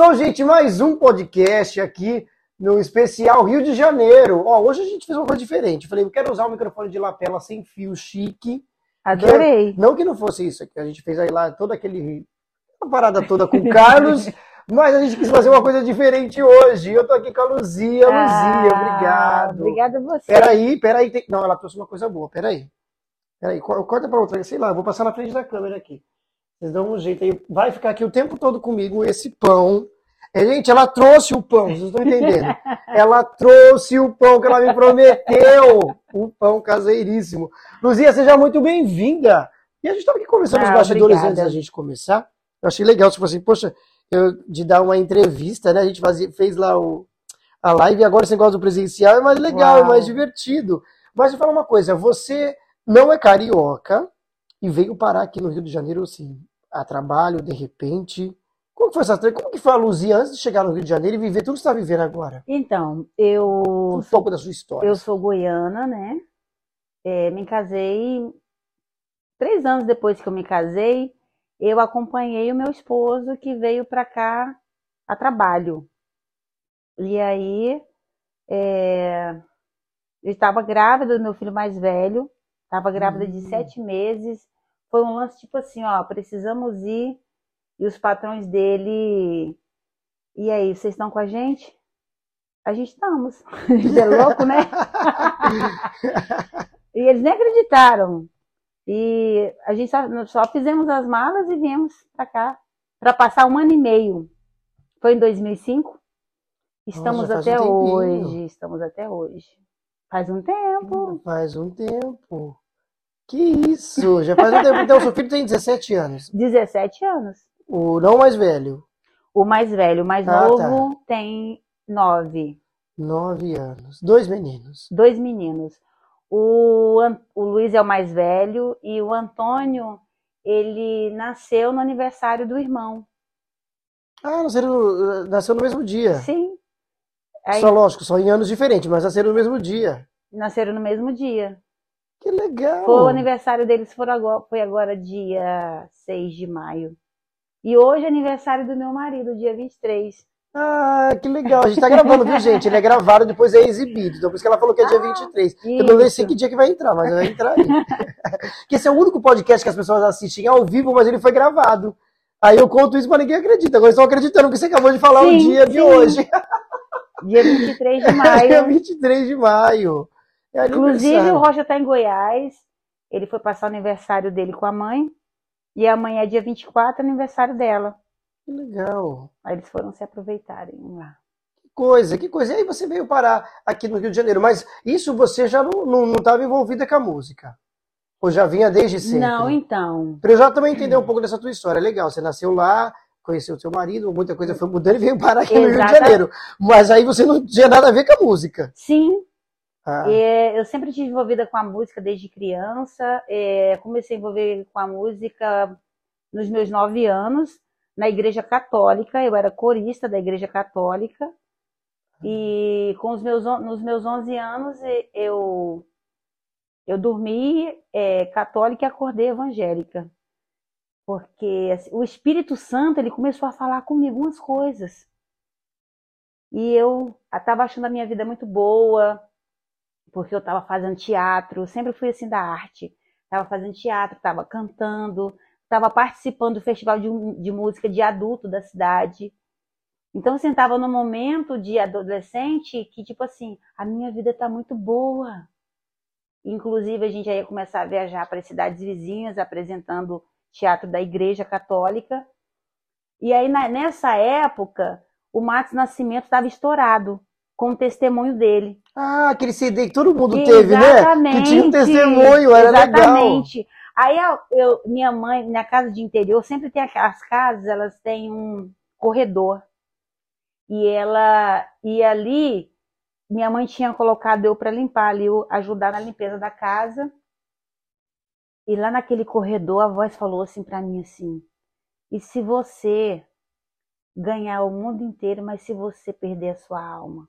Começou, gente, mais um podcast aqui no especial Rio de Janeiro. Ó, hoje a gente fez uma coisa diferente. Falei, eu quero usar o microfone de lapela sem fio chique. Adorei. Que, não que não fosse isso, que a gente fez aí lá todo aquele uma parada toda com o Carlos, mas a gente quis fazer uma coisa diferente hoje. Eu tô aqui com a Luzia. Luzia, Ah, obrigado. Obrigada a você. Peraí, peraí. Tem... Não, ela trouxe uma coisa boa, peraí. Peraí, co- corta pra outra, sei lá, eu vou passar na frente da câmera aqui. Vocês dão um jeito aí. Vai ficar aqui o tempo todo comigo esse pão. É, gente, ela trouxe o pão, vocês estão entendendo? ela trouxe o pão que ela me prometeu. Um pão caseiríssimo. Luzia, seja muito bem-vinda. E a gente estava aqui conversando nos Ah, bastidores obrigada. antes da gente começar. Eu achei legal, tipo assim, poxa, eu, de dar uma entrevista, né? A gente fazia, fez lá o, a live e agora esse negócio do presencial é mais legal, é Uau. mais divertido. Mas me fala uma coisa, você não é carioca e veio parar aqui no Rio de Janeiro, assim, a trabalho, de repente. Como que foi essa Como que foi a Luzia antes de chegar no Rio de Janeiro e viver tudo que você está vivendo agora? Então, eu Um pouco da sua história. Eu sou goiana, né? É, me casei três anos depois que eu me casei. Eu acompanhei o meu esposo que veio para cá a trabalho. E aí, é, eu estava grávida do meu filho mais velho, estava grávida de Hum. sete meses. Foi um lance tipo assim, ó, precisamos ir. E os patrões dele, e aí, vocês estão com a gente? A gente estamos. A gente é louco, né? E eles nem acreditaram. E a gente só, só fizemos as malas e viemos pra cá para passar um ano e meio. Foi em 2005. Estamos Nossa, até um hoje. Estamos até hoje. Faz um tempo. Faz um tempo. Que isso? Já faz um tempo. Então, seu filho tem 17 anos. 17 anos. O não mais velho, O mais velho, o mais Ah, novo, tem 9. 9 anos. Dois meninos. Dois meninos. O, o Luiz é o mais velho e o Antônio, ele nasceu no aniversário do irmão. Ah, nasceram, nasceu no mesmo dia. Sim. Aí, Só lógico, só em anos diferentes, mas nasceram no mesmo dia. nasceram no mesmo dia. Que legal. Foi o aniversário deles foi agora, foi agora dia 6 de maio. E hoje é aniversário do meu marido, dia 23. Ah, que legal. A gente tá gravando, viu, gente? Ele é gravado, depois é exibido. Então, por isso que ela falou que é dia 23. Eu não sei Isso. que dia que vai entrar, mas vai entrar aí. que esse é o único podcast que as pessoas assistem ao vivo, mas ele foi gravado. Aí eu conto isso, mas ninguém acredita. Agora estão acreditando que você acabou de falar o Sim, dia de sim. hoje. Dia 23 de Dia maio. 23 de maio. É Inclusive, o Rocha está em Goiás. Ele foi passar o aniversário dele com a mãe. E amanhã é dia 24, aniversário dela. Que legal. Aí eles foram se aproveitarem lá. Que coisa, que coisa. E aí você veio parar aqui no Rio de Janeiro. Mas isso você já não estava envolvida com a música? Ou já vinha desde sempre? Não, então. Para eu já também entender um pouco dessa tua história. Legal, você nasceu lá, conheceu o seu marido, muita coisa foi mudando e veio parar aqui no Rio de Janeiro. Mas aí você não tinha nada a ver com a música. Sim, Ah, É, eu sempre estive envolvida com a música desde criança. É, comecei a envolver com a música nos meus nove anos, na Igreja Católica. Eu era corista da Igreja Católica. E com os meus, nos meus 11 anos, eu, eu dormi é, católica e acordei evangélica. Porque assim, o Espírito Santo ele começou a falar comigo umas coisas. E eu estava achando a minha vida muito boa, porque eu estava fazendo teatro, sempre fui assim da arte. Estava fazendo teatro, estava cantando, estava participando do festival de, de música de adulto da cidade. Então, assim, estava num momento de adolescente que, tipo assim, a minha vida está muito boa. Inclusive, a gente ia começar a viajar para as cidades vizinhas, apresentando teatro da Igreja Católica. E aí, na- nessa época, o Matos Nascimento estava estourado com o testemunho dele. Ah, aquele CD que todo mundo teve, né? Exatamente. Que tinha um testemunho, era legal. Exatamente. Aí eu, eu- minha mãe, minha casa de interior, sempre tem aquelas casas, elas têm um corredor. E ela e ali minha mãe tinha colocado eu para limpar ali, eu ajudar na limpeza da casa. E lá naquele corredor a voz falou assim para mim assim: "E se você ganhar o mundo inteiro, mas se você perder a sua alma?"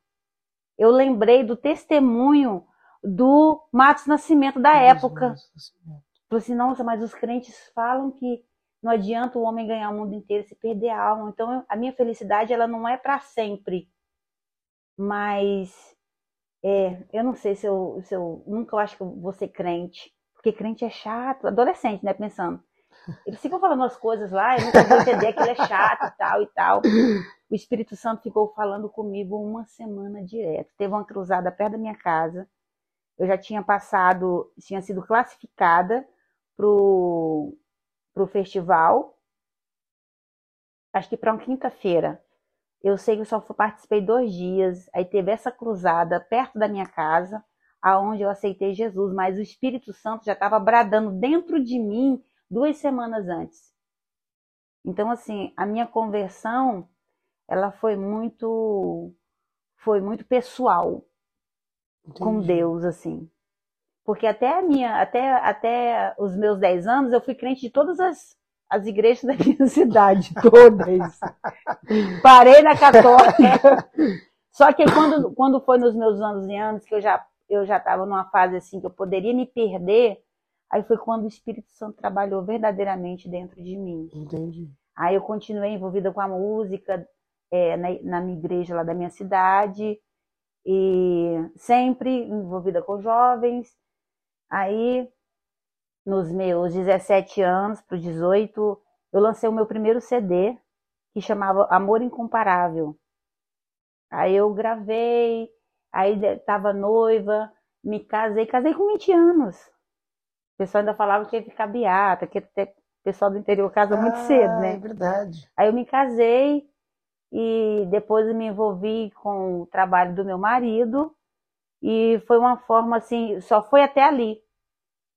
Eu lembrei do testemunho do Matos Nascimento da época. Nossa Senhora. Falei assim, nossa, mas os crentes falam que Não adianta o homem ganhar o mundo inteiro se perder a alma. Então, a minha felicidade ela não é para sempre. Mas é, eu não sei se eu, se eu nunca eu acho que eu vou ser crente, porque crente é chato, adolescente, né, pensando. Eles ficam falando as coisas lá, eu nunca vou entender que ele é chato e tal e tal. O Espírito Santo ficou falando comigo uma semana direto. Teve uma cruzada perto da minha casa. Eu já tinha passado, tinha sido classificada pro, pro festival. Acho que para uma quinta-feira. Eu sei que eu só participei dois dias. Aí teve essa cruzada perto da minha casa, aonde eu aceitei Jesus. Mas o Espírito Santo já estava bradando dentro de mim duas semanas antes. Então, assim, a minha conversão, ela foi muito, foi muito pessoal Entendi. com Deus, assim. Porque até a minha, até, até os meus 10 anos, eu fui crente de todas as, as igrejas da minha cidade, todas. Parei na católica. Só que quando, quando foi nos meus anos e anos, que eu já eu já estava numa fase assim que eu poderia me perder, aí foi quando o Espírito Santo trabalhou verdadeiramente dentro de mim. Entendi. Aí eu continuei envolvida com a música é, na, na minha igreja lá da minha cidade, e sempre envolvida com jovens. Aí nos meus 17 anos para os 18, eu lancei o meu primeiro CD, que chamava Amor Incomparável. Aí eu gravei, aí estava noiva, me casei, casei com 20 anos. O pessoal ainda falava que ia ficar beata, que o pessoal do interior casa ah, muito cedo, né? É verdade. Aí eu me casei e depois eu me envolvi com o trabalho do meu marido e foi uma forma assim, só foi até ali.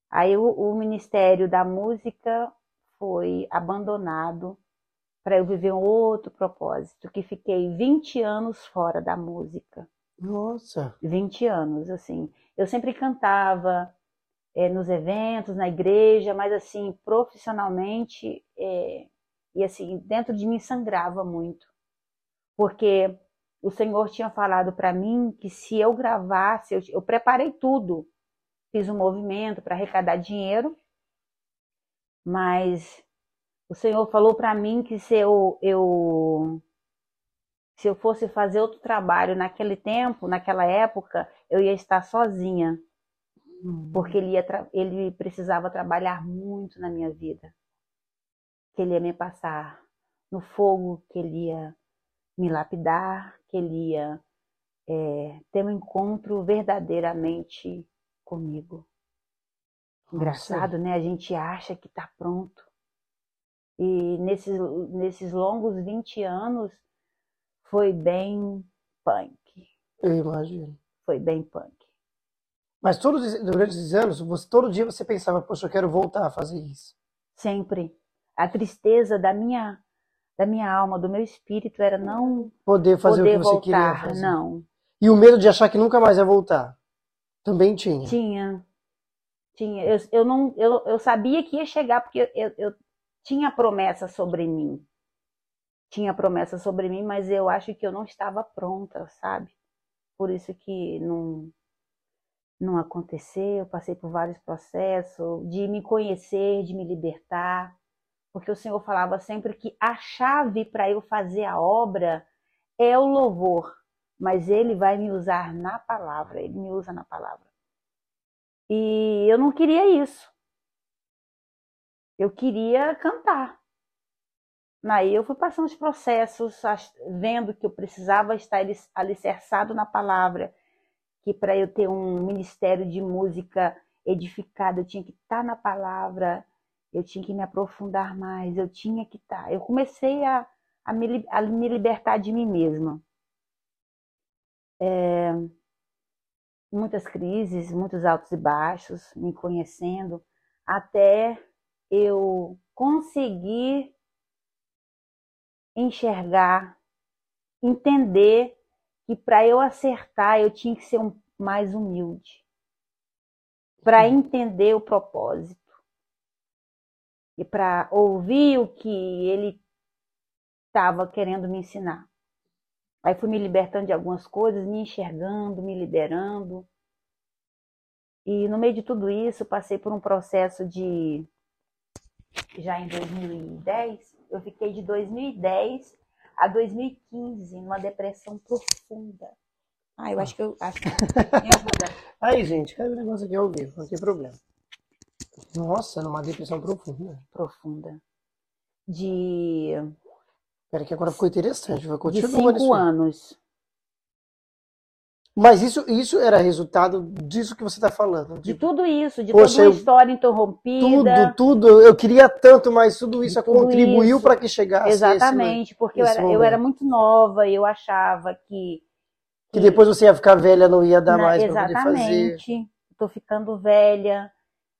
Aí o, o Ministério da Música foi abandonado para eu viver um outro propósito, que fiquei 20 anos fora da música. Nossa! 20 anos, assim. Eu sempre cantava é, nos eventos, na igreja, mas assim, profissionalmente, é, e assim, dentro de mim sangrava muito. Porque o Senhor tinha falado para mim que se eu gravasse, eu, eu preparei tudo. Fiz um movimento para arrecadar dinheiro, mas o Senhor falou para mim que se eu, eu se eu fosse fazer outro trabalho naquele tempo, naquela época, eu ia estar sozinha, uhum. porque ele, ia ele precisava trabalhar muito na minha vida, que ele ia me passar no fogo, que ele ia me lapidar, que ele ia é, ter um encontro verdadeiramente comigo. Engraçado, Nossa. né? A gente acha que está pronto. E nesses, nesses longos 20 anos foi bem punk. Eu imagino. Foi bem punk. Mas todos, durante esses anos, você, todo dia você pensava, poxa, eu quero voltar a fazer isso. Sempre. A tristeza da minha da minha alma, do meu espírito era não poder fazer poder o que você voltar, queria fazer. Não. E o medo de achar que nunca mais ia voltar. Também tinha. Tinha. Tinha. Eu, eu, não, eu, eu sabia que ia chegar, porque eu, eu tinha promessa sobre mim. Tinha promessa sobre mim, mas eu acho que eu não estava pronta, sabe? Por isso que não, não aconteceu. Eu passei por vários processos de me conhecer, de me libertar. Porque o Senhor falava sempre que a chave para eu fazer a obra é o louvor mas ele vai me usar na palavra, ele me usa na palavra. E eu não queria isso. Eu queria cantar. Aí eu fui passando os processos, vendo que eu precisava estar alicerçado na palavra, que para eu ter um ministério de música edificado, eu tinha que estar na palavra, eu tinha que me aprofundar mais, eu tinha que estar. Eu comecei a, a, me, a me libertar de mim mesma. É, muitas crises, muitos altos e baixos, me conhecendo, até eu conseguir enxergar, entender que para eu acertar eu tinha que ser um, mais humilde, para entender o propósito e para ouvir o que ele estava querendo me ensinar. Aí fui me libertando de algumas coisas, me enxergando, me liberando. E no meio de tudo isso, passei por um processo de, já em 2010, eu fiquei de 2010 a 2015 numa depressão profunda. Ah, eu acho que eu acho que Aí, gente, caiu o negócio aqui ao vivo, não tem problema. Nossa, numa depressão profunda. profunda. De, Pera que agora ficou interessante. Vai de continuar cinco isso. aí. anos. Mas isso, isso era resultado disso que você está falando. De De tudo isso, de Poxa, toda uma eu- história interrompida. tudo, tudo. Eu queria tanto, mas tudo isso De tudo contribuiu para que chegasse a esse. Exatamente, porque eu esse era, eu era muito nova e eu achava que. Que depois você ia ficar velha, não ia dar mais para poder fazer. exatamente. Estou ficando velha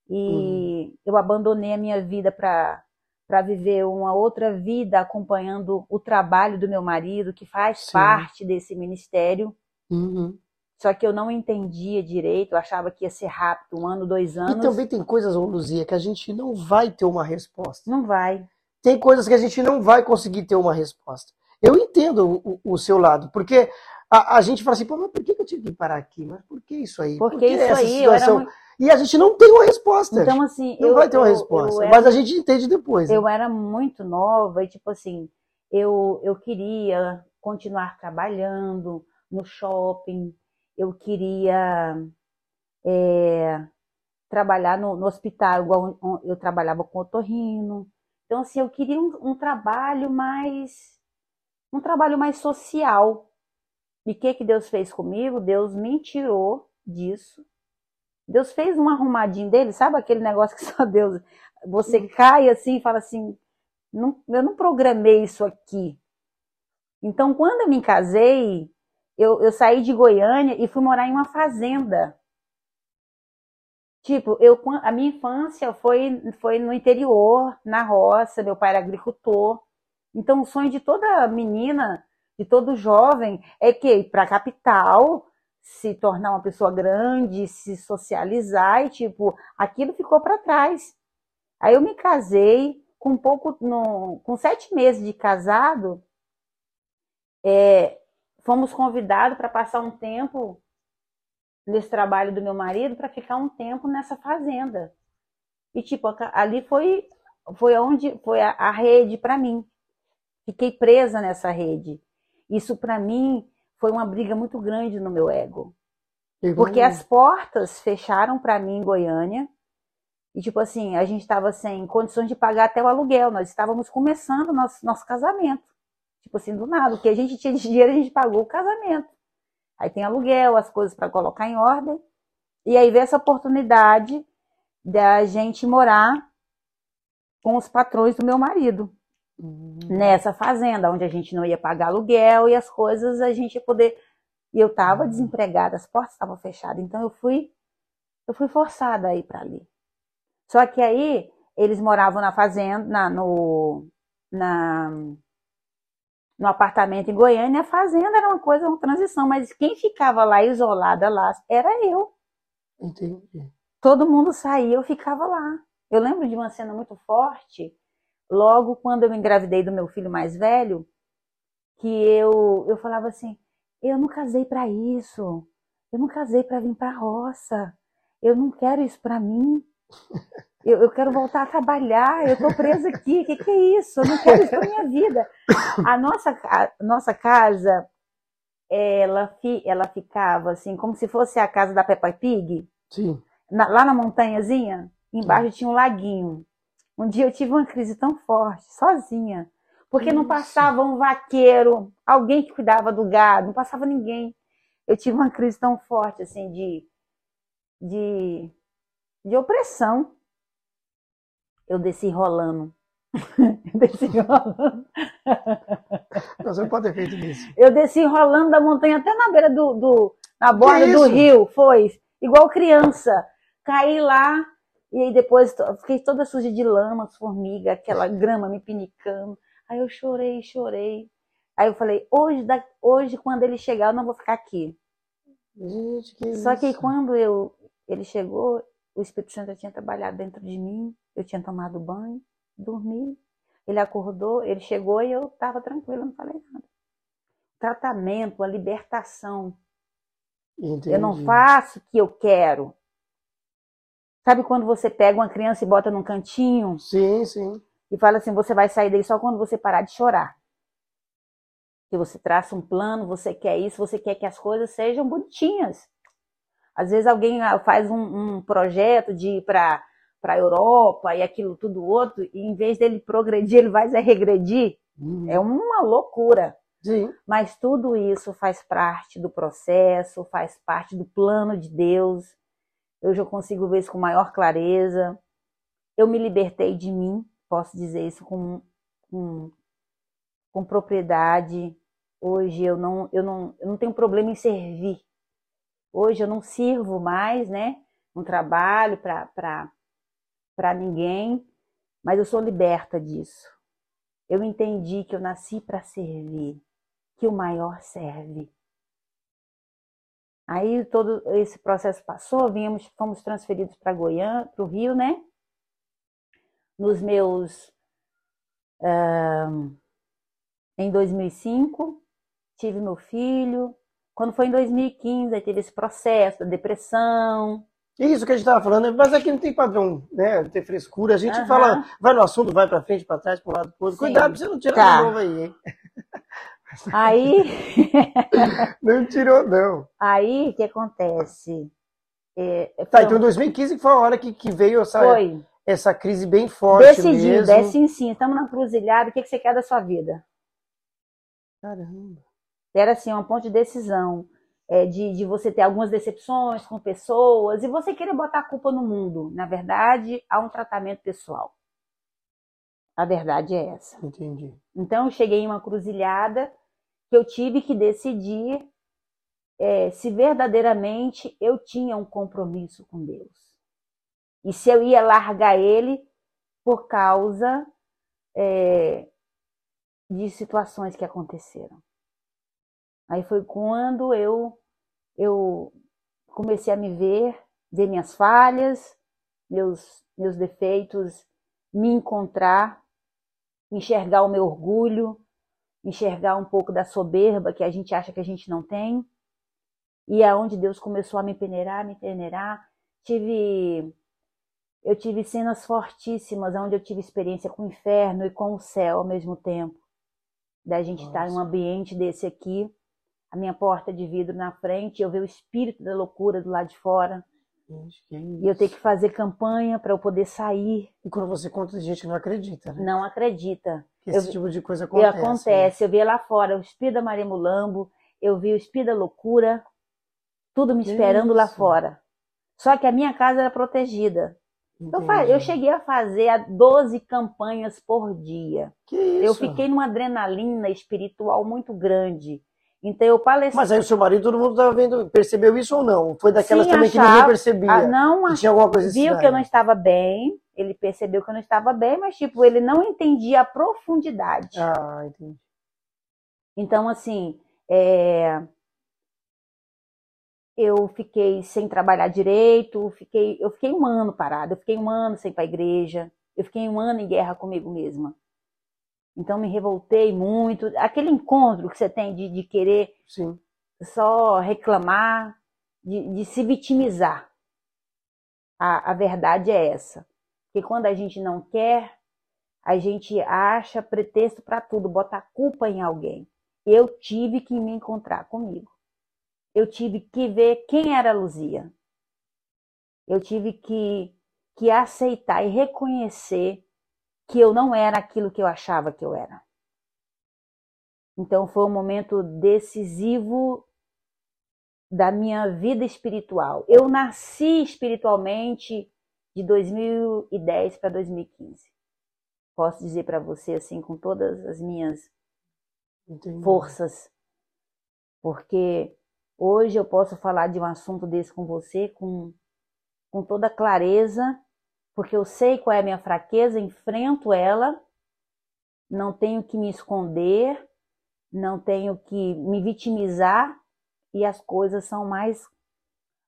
e Uhum. eu abandonei a minha vida para para viver uma outra vida acompanhando o trabalho do meu marido, que faz Sim. parte desse ministério. Uhum. Só que eu não entendia direito, eu achava que ia ser rápido, um ano, dois anos. E também tem coisas, Luzia, que a gente não vai ter uma resposta. Não vai. Tem coisas que a gente não vai conseguir ter uma resposta. Eu entendo o, o- seu lado, porque a, a gente fala assim, pô, mas por que eu tive que parar aqui? Mas por que isso aí? Por Porque que isso aí, eu era situação? muito... E a gente não tem uma resposta. Então, assim, não eu, vai ter uma eu- resposta. eu era Mas a gente entende depois. né? eu era muito nova e, tipo assim, eu, eu queria continuar trabalhando no shopping, eu queria é, trabalhar no, no hospital, igual eu trabalhava com otorrino. Então, assim, eu queria um, um trabalho mais, um trabalho mais social. E o que que Deus fez comigo? Deus me tirou disso. Deus fez um arrumadinho dele, sabe aquele negócio que só Deus. Você cai assim e fala assim: não, eu não programei isso aqui. Então, quando eu me casei, eu, eu saí de Goiânia e fui morar em uma fazenda. Tipo, eu, a minha infância foi, foi no interior, na roça, meu pai era agricultor. Então, o sonho de toda menina, de todo jovem, é que ir para a capital, se tornar uma pessoa grande, se socializar e, tipo, aquilo ficou para trás. Aí eu me casei, com pouco, no, com sete meses de casado, é, fomos convidados para passar um tempo nesse trabalho do meu marido, para ficar um tempo nessa fazenda. E, tipo, ali foi, foi onde foi a, a rede para mim. Fiquei presa nessa rede. Isso, para mim, foi uma briga muito grande no meu ego. Porque as portas fecharam para mim em Goiânia. E, tipo assim, a gente estava sem condições de pagar até o aluguel. Nós estávamos começando nosso, nosso casamento. Tipo assim, do nada. O que a gente tinha de dinheiro, a gente pagou o casamento. Aí tem aluguel, as coisas para colocar em ordem. E aí veio essa oportunidade da gente morar com os patrões do meu marido Hum, nessa fazenda, onde a gente não ia pagar aluguel e as coisas a gente ia poder. E eu estava Uhum. desempregada, as portas estavam fechadas, então eu fui, eu fui forçada a ir para ali. Só que aí eles moravam na fazenda, na, no, na, no apartamento em Goiânia, e a fazenda era uma coisa, uma transição, mas quem ficava lá isolada lá era eu. Entendi. Todo mundo saía, eu ficava lá. Eu lembro de uma cena muito forte, logo quando eu engravidei do meu filho mais velho, que eu, eu falava assim: eu não casei para isso, eu não casei para vir para a roça, eu não quero isso para mim. Eu, eu quero voltar a trabalhar, eu tô presa aqui, o que, que é isso? Eu não quero isso para minha vida. A nossa, a nossa casa, ela, fi- ela ficava assim, como se fosse a casa da Peppa Pig Sim. na- lá na montanhazinha, embaixo tinha um laguinho. Um dia eu tive uma crise tão forte, sozinha, porque não Nossa. passava um vaqueiro, alguém que cuidava do gado, não passava ninguém. Eu tive uma crise tão forte, assim, de, de, de opressão. Eu desci rolando. Eu desci rolando. Não, Você não pode ter feito isso. Eu desci rolando da montanha até na beira do, do na borda do rio, foi igual criança. Caí lá e aí depois fiquei toda suja de lama, formiga, aquela grama me pinicando. Aí eu chorei, chorei. Aí eu falei, hoje, hoje quando ele chegar, eu não vou ficar aqui. Gente, que Só que isso? quando eu, ele chegou, o Espírito Santo já tinha trabalhado dentro de mim, eu tinha tomado banho, dormi. Ele acordou, ele chegou e eu estava tranquila, não falei nada. Tratamento, a libertação. Eu não Entendi. faço o que eu quero. Sabe quando você pega uma criança e bota num cantinho Sim, sim. e fala assim, você vai sair daí só quando você parar de chorar. Que você traça um plano, você quer isso, você quer que as coisas sejam bonitinhas. Às vezes alguém ah, faz um, um projeto de ir para a Europa e aquilo tudo outro, e em vez dele progredir, ele vai regredir. Uhum. É uma loucura. Sim. Mas tudo isso faz parte do processo, faz parte do plano de Deus. Eu já consigo ver isso com maior clareza. Eu me libertei de mim, posso dizer isso com, com, com propriedade. Hoje eu não, eu, não, eu não tenho problema em servir. Hoje eu não sirvo mais, né? Um trabalho para ninguém, mas eu sou liberta disso. Eu entendi que eu nasci para servir, que o maior serve. Aí todo esse processo passou, viemos, fomos transferidos para Goiânia, para o Rio, né? Nos meus. Uh, em 2005, tive meu filho. Quando foi em 2015, aí teve esse processo da depressão. Isso que a gente estava falando, mas aqui não tem padrão, né? Não tem frescura. A gente Aham. fala, vai no assunto, vai para frente, para trás, para um lado, para outro. Sim. Cuidado pra você não tirar Tá. de novo aí, hein? Aí, Não tirou, não. aí o que acontece? É, Tá, foi- então 2015 foi a hora que, que veio essa, foi. essa crise bem forte Decidi, mesmo. desce em sim, estamos na cruzilhada, o que, que você quer da sua vida? Caramba. Era assim, um ponto de decisão. é, de, de você ter algumas decepções com pessoas e você querer botar a culpa no mundo. Na verdade, há um tratamento pessoal. A verdade é essa. Entendi. Então, eu cheguei em uma cruzilhada que eu tive que decidir é, se verdadeiramente eu tinha um compromisso com Deus. E se eu ia largar ele por causa é, de situações que aconteceram. Aí foi quando eu, eu comecei a me ver, ver minhas falhas, meus, meus defeitos, me encontrar, enxergar o meu orgulho, enxergar um pouco da soberba que a gente acha que a gente não tem. E é onde Deus começou a me peneirar, me peneirar. Tive eu tive cenas fortíssimas onde eu tive experiência com o inferno e com o céu ao mesmo tempo. Da gente Nossa. estar em um ambiente desse aqui, a minha porta de vidro na frente, eu ver o espírito da loucura do lado de fora, e eu ter que fazer campanha para eu poder sair. E quando você conta, tem gente que não acredita, né? Não acredita. Que esse eu- tipo de coisa E acontece. acontece, eu via lá fora o espírito da Maria Mulambo, eu vi o espírito da loucura, tudo me esperando lá isso? fora. Só que a minha casa era protegida. né? Eu, eu cheguei a fazer a 12 campanhas por dia. Que isso? Eu fiquei numa adrenalina espiritual muito grande. Então eu palestrei. Mas aí o seu marido, todo mundo estava vendo, percebeu isso ou não? Foi daquelas Sim, também que achava- ninguém percebia. Ah, não que tinha alguma coisa viu estranha. que eu não estava bem, ele percebeu que eu não estava bem, mas tipo, ele não entendia a profundidade. Ah, entendi. Então, assim, é, eu fiquei sem trabalhar direito, fiquei, eu fiquei um ano parada, eu fiquei um ano sem ir para a igreja, eu fiquei um ano em guerra comigo mesma. Então, me revoltei muito. Aquele encontro que você tem de, de querer Sim. só reclamar, de, de se vitimizar. A, a verdade é essa. Que quando a gente não quer, a gente acha pretexto para tudo, bota a culpa em alguém. Eu tive que me encontrar comigo. Eu tive que ver quem era a Luzia. Eu tive que, que aceitar e reconhecer que eu não era aquilo que eu achava que eu era. Então foi um momento decisivo da minha vida espiritual. Eu nasci espiritualmente de 2010 para 2015. Posso dizer para você assim com todas as minhas Entendi. forças, porque hoje eu posso falar de um assunto desse com você com, com toda clareza, porque eu sei qual é a minha fraqueza, enfrento ela, não tenho que me esconder, não tenho que me vitimizar e as coisas são mais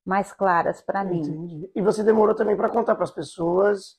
mais claras para mim. Entendi. E você demorou também para contar para as pessoas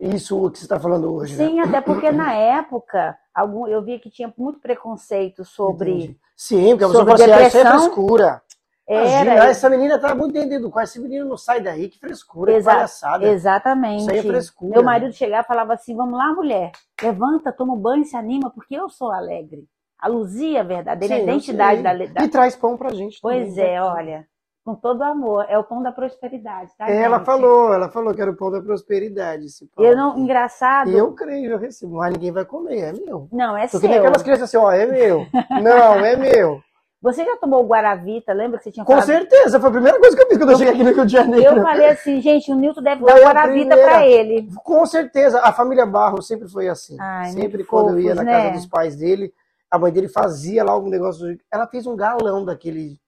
isso que você está falando hoje, né? Sim, até porque na época algum, eu via que tinha muito preconceito sobre Entendi. Sim, porque a pessoa fala assim, ah, isso é frescura. Imagina, Era. essa menina tá muito dentro com esse menino não sai daí, que frescura, que Exa- palhaçada. Exatamente. Isso aí é frescura. Meu marido chegava e falava assim: vamos lá, mulher, levanta, toma um banho, se anima, porque eu sou alegre. A Luzia, a verdadeira Sim, eu identidade da, da- E traz pão pra gente Pois também, é, né? olha, com todo amor, é o pão da prosperidade, tá? Ela gente? falou, ela falou que era o pão da prosperidade. Esse pão Eu não, engraçado. E eu creio, eu recebo. Mas ninguém vai comer, é meu. Não, é Tô que nem seu. aquelas crianças assim, ó, é meu. Não, é meu. Você já tomou o Guaravita? Lembra que você tinha Com falado? certeza, foi a primeira coisa que eu fiz quando eu cheguei aqui no Rio de Janeiro. Eu falei assim, gente, o Nilton deve dar Guaravita pra ele. Com certeza, a família Barros sempre foi assim. Ai, sempre quando eu ia fofos, na casa né? dos pais dele, a mãe dele fazia lá um negócio. Ela fez um galão daquele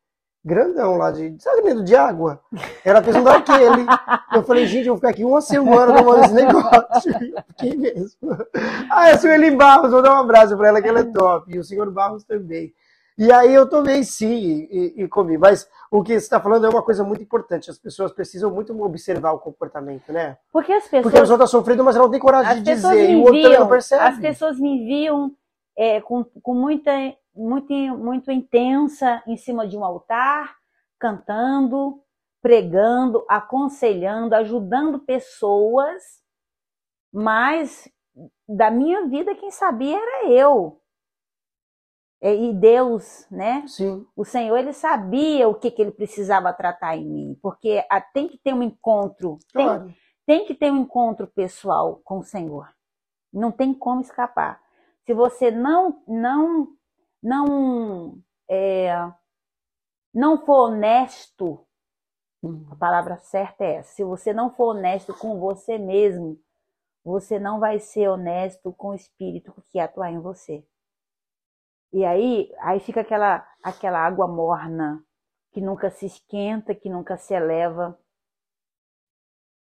grandão lá de. Sabe de água? Ela fez um daquele. Eu falei, gente, eu vou ficar aqui uma semana tomando esse negócio. Fiquei mesmo. Ah, é a Sueli Barros, vou dar um abraço pra ela, que ela é top. E o senhor Barros também. E aí eu tomei sim e, e comi. Mas o que você está falando é uma coisa muito importante. As pessoas precisam muito observar o comportamento, né? Porque as pessoas Porque a pessoa está sofrendo, mas ela não tem coragem As de dizer. me E o outro também não enviam, percebe. as pessoas me enviam é, com, com muita, muito, muito intensa em cima de um altar, cantando, pregando, aconselhando, ajudando pessoas, mas da minha vida quem sabia era eu. É, E Deus, né? Sim. O Senhor, ele sabia o que, que ele precisava tratar em mim, porque ah, tem que ter um encontro, tem, Claro. tem que ter um encontro pessoal com o Senhor. Não tem como escapar. Se você não não não é, não for honesto, Hum. a palavra certa é essa. Se você não for honesto com você mesmo, você não vai ser honesto com o Espírito que atua em você. E aí, aí fica aquela aquela água morna que nunca se esquenta, que nunca se eleva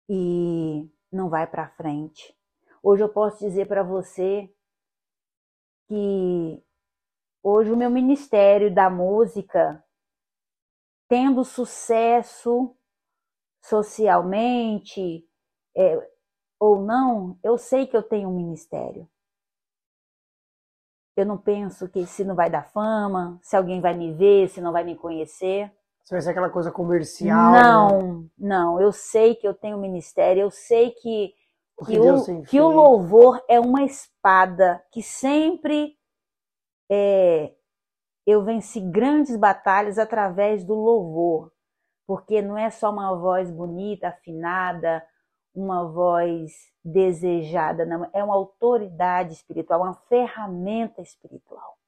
e não vai para frente. Hoje eu posso dizer para você que hoje o meu ministério da música tendo sucesso socialmente é, ou não, eu sei que eu tenho um ministério. Eu não penso que se não vai dar fama, se alguém vai me ver, se não vai me conhecer. Você vai ser aquela coisa comercial. né? Não, não. Eu sei que eu tenho ministério. Eu sei que, O que, que o, que o louvor é uma espada que sempre é, eu venci grandes batalhas através do louvor. Porque não é só uma voz bonita, afinada, uma voz desejada, não. É uma autoridade espiritual, uma ferramenta espiritual.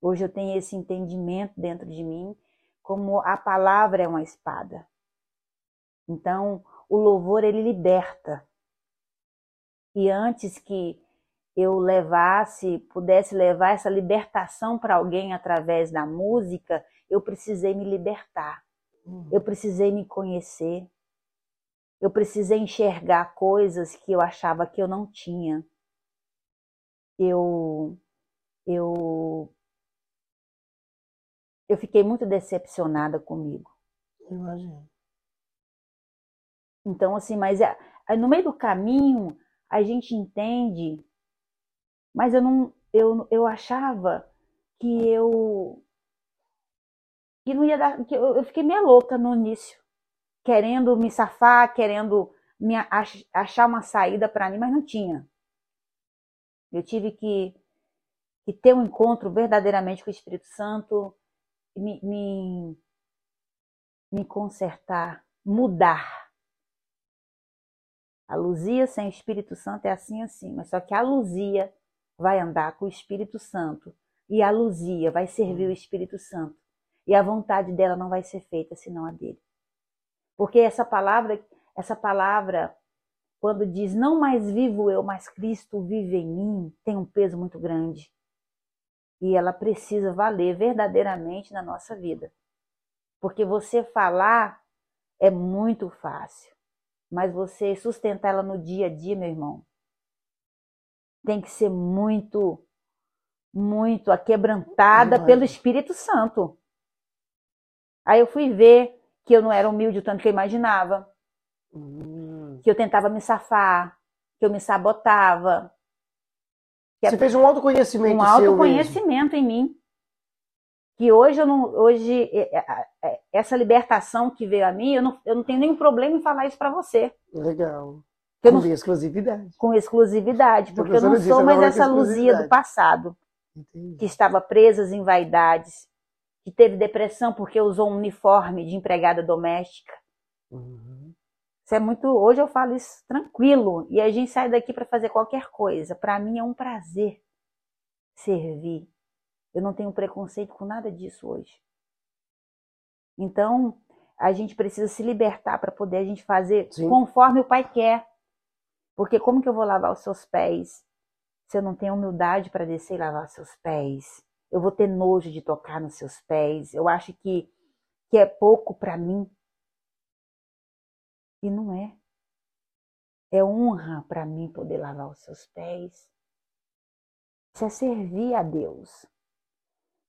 Hoje eu tenho esse entendimento dentro de mim, como a palavra é uma espada. Então, o louvor ele liberta. E antes que eu levasse, pudesse levar essa libertação para alguém através da música, eu precisei me libertar. Hum. Eu precisei me conhecer. Eu precisei enxergar coisas que eu achava que eu não tinha. Eu eu eu fiquei muito decepcionada comigo. Imagina. Então, assim, mas é- é no meio do caminho a gente entende, mas eu não, eu, eu achava que eu que não ia dar, que eu, eu fiquei meio louca no início, querendo me safar, querendo me ach- achar uma saída para mim, mas não tinha. Eu tive que, que ter um encontro verdadeiramente com o Espírito Santo, me, me, me consertar, mudar. A Luzia sem o Espírito Santo é assim, assim, mas só que a Luzia vai andar com o Espírito Santo e a Luzia vai servir o Espírito Santo e a vontade dela não vai ser feita senão a dele. Porque essa palavra, essa palavra, quando diz não mais vivo eu, mas Cristo vive em mim, tem um peso muito grande. E ela precisa valer verdadeiramente na nossa vida. Porque você falar é muito fácil mas você sustentar ela no dia a dia, meu irmão, tem que ser muito, muito aquebrantada Verdade. pelo Espírito Santo. Aí eu fui ver que eu não era humilde o tanto que eu imaginava, Hum. que eu tentava me safar, que eu me sabotava, Você fez um autoconhecimento um autoconhecimento em mim. que hoje eu não, hoje é, é, é, essa libertação que veio a mim, eu não, eu não tenho nenhum problema em falar isso para você. Legal. Eu Com não- exclusividade. Com exclusividade, porque eu não sou mais essa Luzia do passado, Entendi. que estava presa em vaidades, que teve depressão porque usou um uniforme de empregada doméstica. Uhum. Isso é muito. Hoje eu falo isso tranquilo. E a gente sai daqui para fazer qualquer coisa. Para mim é um prazer servir. Eu não tenho preconceito com nada disso hoje. Então, a gente precisa se libertar para poder a gente fazer Sim. conforme o Pai quer. Porque como que eu vou lavar os seus pés se eu não tenho humildade para descer e lavar os seus pés? Eu vou ter nojo de tocar nos seus pés. Eu acho que, que é pouco para mim. E não é. É honra para mim poder lavar os seus pés. Isso é servir a Deus.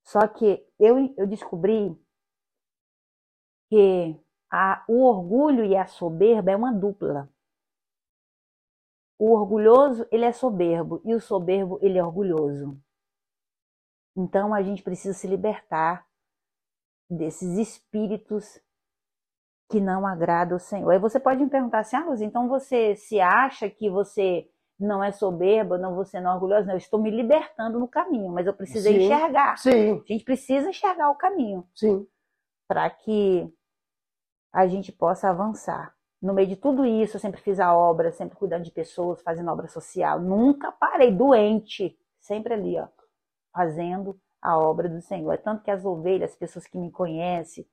Só que eu, eu descobri que a- o orgulho e a soberba é uma dupla. O orgulhoso, ele é soberbo e o soberbo, ele é orgulhoso. Então a gente precisa se libertar desses espíritos que não agradam ao Senhor. Aí você pode me perguntar assim, ah, então você se acha que você não é soberba, não você não é orgulhosa? Não, eu estou me libertando no caminho, mas eu precisei Sim. enxergar. Sim, A gente precisa enxergar o caminho sim. para que a gente possa avançar. No meio de tudo isso, eu sempre fiz a obra, sempre cuidando de pessoas, fazendo obra social. Nunca parei doente, sempre ali, ó, fazendo a obra do Senhor. É tanto que as ovelhas, as pessoas que me conhecem,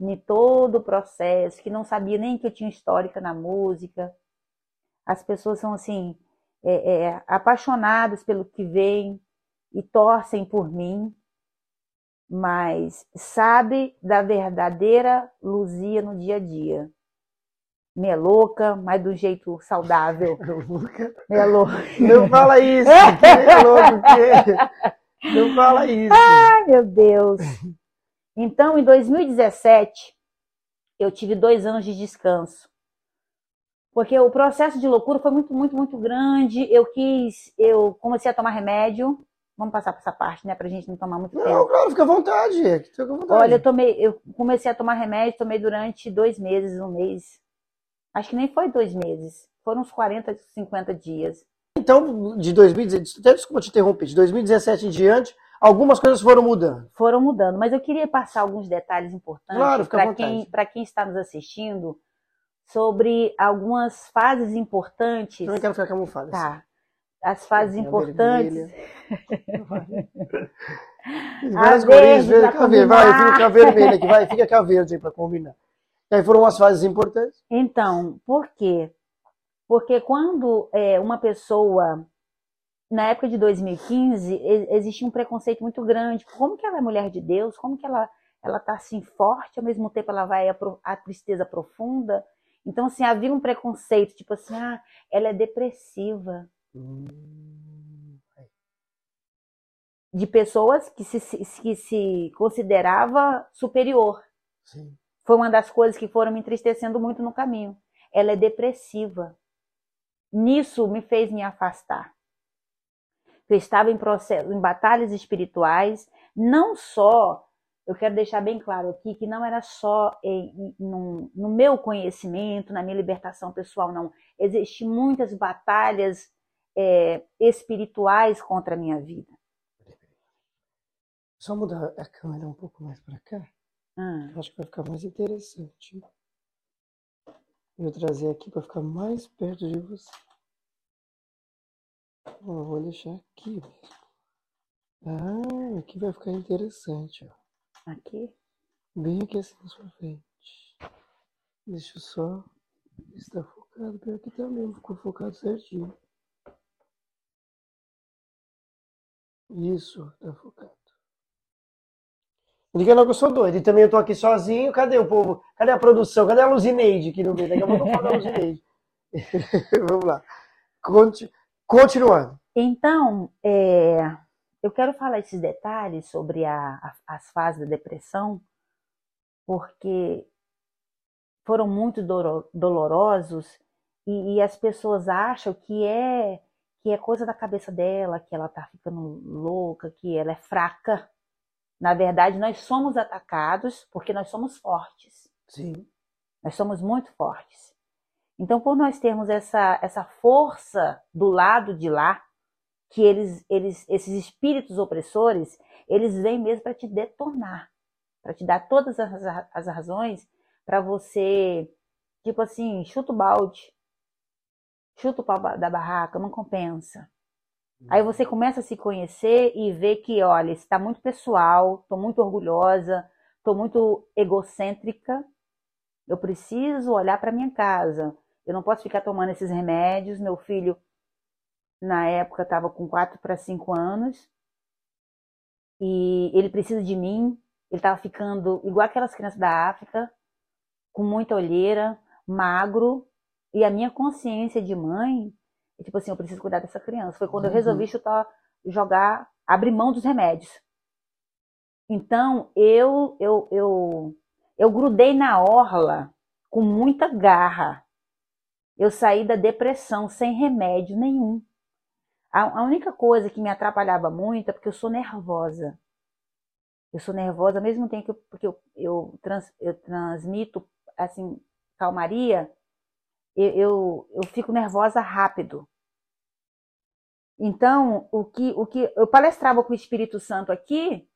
em todo o processo, que não sabia nem que eu tinha histórica na música, as pessoas são assim, é, é, apaixonadas pelo que vem e torcem por mim mas sabe da verdadeira Luzia no dia a dia. Meia louca, mas do jeito saudável. Nunca- Meia louca. Não fala isso, é louco que Não fala isso. Ai, meu Deus. Então, em 2017, eu tive dois anos de descanso. Porque o processo de loucura foi muito, muito, muito grande. Eu quis, eu comecei a tomar remédio. Vamos passar por essa parte, né? Pra gente não tomar muito tempo. Não, claro, fica à vontade. Fica à vontade. Olha, eu tomei, eu comecei a tomar remédio, tomei durante dois meses, um mês. Acho que nem foi dois meses. Foram uns 40, 50 dias. Então, de 2017, até desculpa te interromper, de 2017 em diante, algumas coisas foram mudando. Foram mudando, mas eu queria passar alguns detalhes importantes Claro, para quem, para quem está nos assistindo sobre algumas fases importantes. Também quero ficar camuflado. assim. Tá. As fases importantes. vermelha. A Várias verde cores, verde. Vai, fica vermelha aqui, vai, fica com a verde aí pra combinar. E aí foram as fases importantes. Então, por quê? Porque quando é, uma pessoa, na época de 2015, e- existia um preconceito muito grande. Como que ela é mulher de Deus? Como que ela ela tá assim forte, ao mesmo tempo ela vai a tristeza profunda? Então, assim, havia um preconceito, tipo assim, ah, ela é depressiva. Hum, De pessoas que se, se- que se considerava superior. sim. Foi uma das coisas que foram me entristecendo muito no caminho. Ela é depressiva. Nisso me fez me afastar. Eu estava em processo, em batalhas espirituais, não só, eu quero deixar bem claro aqui que não era só em, no, no meu conhecimento, na minha libertação pessoal, não. Existem muitas batalhas é, espirituais contra a minha vida. Só mudar a câmera um pouco mais pra cá. Ah, Acho que vai ficar mais interessante. Eu trazer aqui para ficar mais perto de você. Ó, vou deixar aqui. Ah, aqui vai ficar interessante, ó. aqui. Bem aqui assim na sua frente. Deixa eu só ver se tá focado. Pior que tá mesmo, ficou focado certinho. Isso, tá focado. Liga não que eu sou doido. E também eu tô aqui sozinho. Cadê o povo? Cadê a produção? Cadê a Luzineide aqui no meio? Daqui a pouco eu da Luzineide. Vamos lá. Conti- Continuando. Então, é, eu quero falar esses detalhes sobre a- as fases da depressão, porque foram muito dolorosos e, e as pessoas acham que é que é coisa da cabeça dela, que ela tá ficando louca, que ela é fraca. Na verdade, nós somos atacados porque nós somos fortes. Sim. Nós somos muito fortes. Então, por nós termos essa, essa força do lado de lá, que eles, eles, esses espíritos opressores, eles vêm mesmo para te detonar, para te dar todas as, as razões para você, tipo assim, chuta o balde, chuta o pau da barraca, não compensa. Aí você começa a se conhecer e vê que, olha, está muito pessoal, estou muito orgulhosa, estou muito egocêntrica. Eu preciso olhar para minha casa. Eu não posso ficar tomando esses remédios. Meu filho, na época, estava com 4 para 5 anos e ele precisa de mim. Ele estava ficando igual aquelas crianças da África, com muita olheira, magro, e a minha consciência de mãe, é tipo assim, eu preciso cuidar dessa criança. Foi quando uhum. eu resolvi chutar, jogar, abrir mão dos remédios. Então, eu, eu, eu, eu grudei na orla com muita garra. Eu saí da depressão sem remédio nenhum. A, a única coisa que me atrapalhava muito é porque eu sou nervosa. Eu sou nervosa, ao mesmo tempo que eu, porque eu, eu, trans, eu transmito assim calmaria, eu, eu, eu fico nervosa rápido. Então, o que, o que eu palestrava com o Espírito Santo aqui,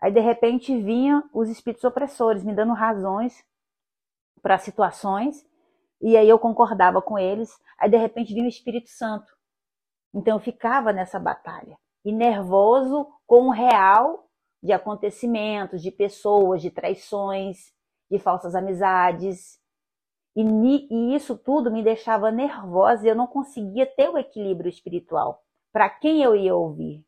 aí de repente vinham os espíritos opressores me dando razões para situações, e aí eu concordava com eles, aí de repente vinha o Espírito Santo então eu ficava nessa batalha e nervoso com o real de acontecimentos, de pessoas, de traições, de falsas amizades. E, e isso tudo me deixava nervosa e eu não conseguia ter o equilíbrio espiritual. Para quem eu ia ouvir?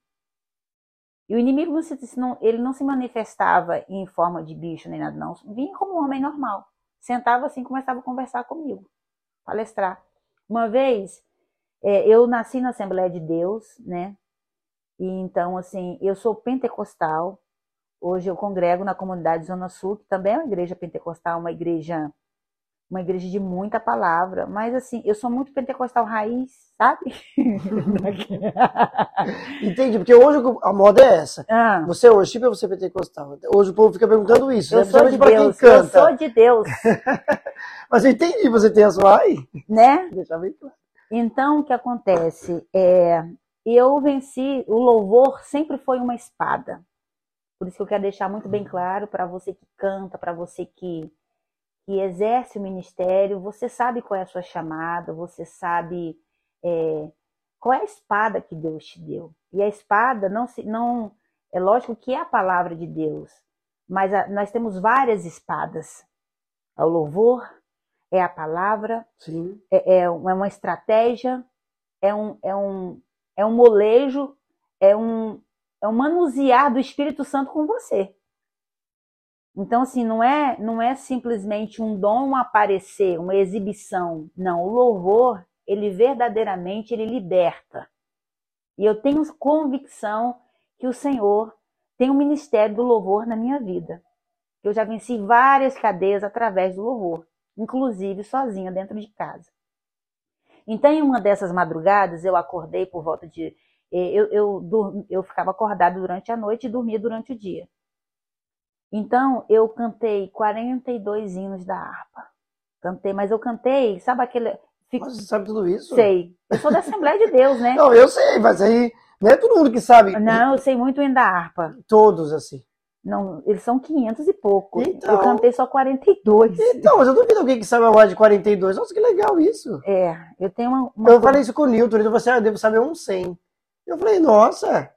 E o inimigo não se, ele não se manifestava em forma de bicho nem nada, não. Vinha como um homem normal. Sentava assim, começava a conversar comigo, palestrar. Uma vez é, eu nasci na Assembleia de Deus, né? E então, assim, eu sou pentecostal. Hoje eu congrego na comunidade Zona Sul, que também é uma igreja pentecostal, uma igreja uma igreja de muita palavra, mas assim, eu sou muito pentecostal raiz, sabe? Entendi, porque hoje a moda é essa. Ah. Você hoje, tipo, você é pentecostal. Hoje o povo fica perguntando isso, eu né? Sou de Deus, eu sou de Deus. mas eu entendi, você tem a sua aí. Né? Bem claro. Então, o que acontece? É, eu venci, o louvor sempre foi uma espada. Por isso que eu quero deixar muito bem claro para você que canta, para você que, que exerce o ministério, você sabe qual é a sua chamada, você sabe é, qual é a espada que Deus te deu. E a espada não se não é lógico que é a palavra de Deus, mas a, nós temos várias espadas. O louvor, é a palavra, Sim. É, é, uma estratégia, é um, é, um, é um molejo, é um, é um manusear do Espírito Santo com você. Então, assim, não é, não é simplesmente um dom, um aparecer, uma exibição. Não, o louvor, ele verdadeiramente, ele liberta. E eu tenho convicção que o Senhor tem um ministério do louvor na minha vida. Eu já venci várias cadeias através do louvor inclusive sozinha dentro de casa. Então, em uma dessas madrugadas, eu acordei por volta de. Eh, eu, eu, eu ficava acordada durante a noite e dormia durante o dia. Então, eu cantei 42 hinos da harpa. Cantei, mas eu cantei, sabe aquele. Fico... Você sabe tudo isso? Sei. Eu sou da Assembleia de Deus, né? Não, eu sei, mas aí não é todo mundo que sabe. Não, eu sei muito hino da harpa. Todos, assim. Não, eles são 500 e pouco. Então, eu cantei só 42. Então, mas eu duvido alguém que sabe mais de 42. Nossa, que legal isso. É, eu tenho uma. uma eu falei isso com o Newton, ele falou assim: ah, eu devo saber um 100. Eu falei, nossa.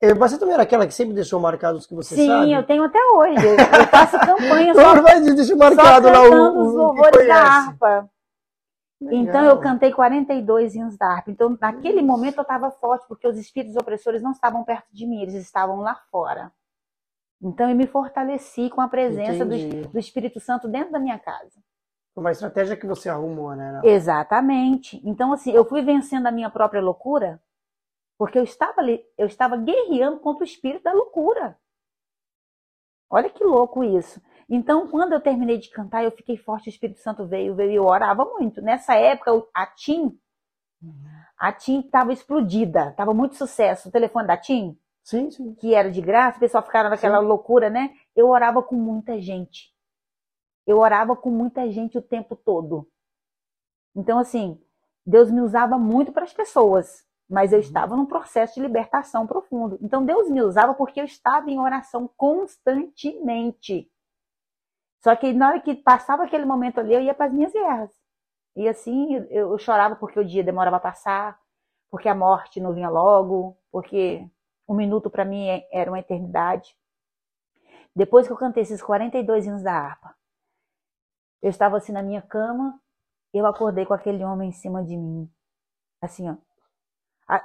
Eu, você também era aquela que sempre deixou marcados os que você Sim, sabe? Sim, eu tenho até hoje. Eu faço campanha só. Não, mas deixa marcado lá o, os louvores da harpa. Legal. Então eu cantei 42 hinos da harpa. Então, naquele momento eu estava forte, porque os espíritos opressores não estavam perto de mim, eles estavam lá fora. Então eu me fortaleci com a presença do, do, Espírito Santo dentro da minha casa. Uma estratégia que você arrumou, né? Exatamente. Então, assim, eu fui vencendo a minha própria loucura, porque eu estava ali, eu estava guerreando contra o espírito da loucura. Olha que louco isso. Então, quando eu terminei de cantar, eu fiquei forte, o Espírito Santo veio, veio e eu orava muito. Nessa época, a TIM, a TIM estava explodida, estava muito sucesso. O telefone da TIM, Sim, sim. que era de graça, o pessoal ficava naquela Sim. loucura, né? Eu orava com muita gente. Eu orava com muita gente o tempo todo. Então, assim, Deus me usava muito para as pessoas, mas eu Uhum. estava num processo de libertação profundo. Então, Deus me usava porque eu estava em oração constantemente. Só que na hora que passava aquele momento ali, eu ia para as minhas guerras. E assim, eu, eu chorava porque o dia demorava a passar, porque a morte não vinha logo, porque um minuto para mim é- era uma eternidade. Depois que eu cantei esses 42 hinos da harpa, eu estava assim na minha cama, eu acordei com aquele homem em cima de mim. Assim, ó.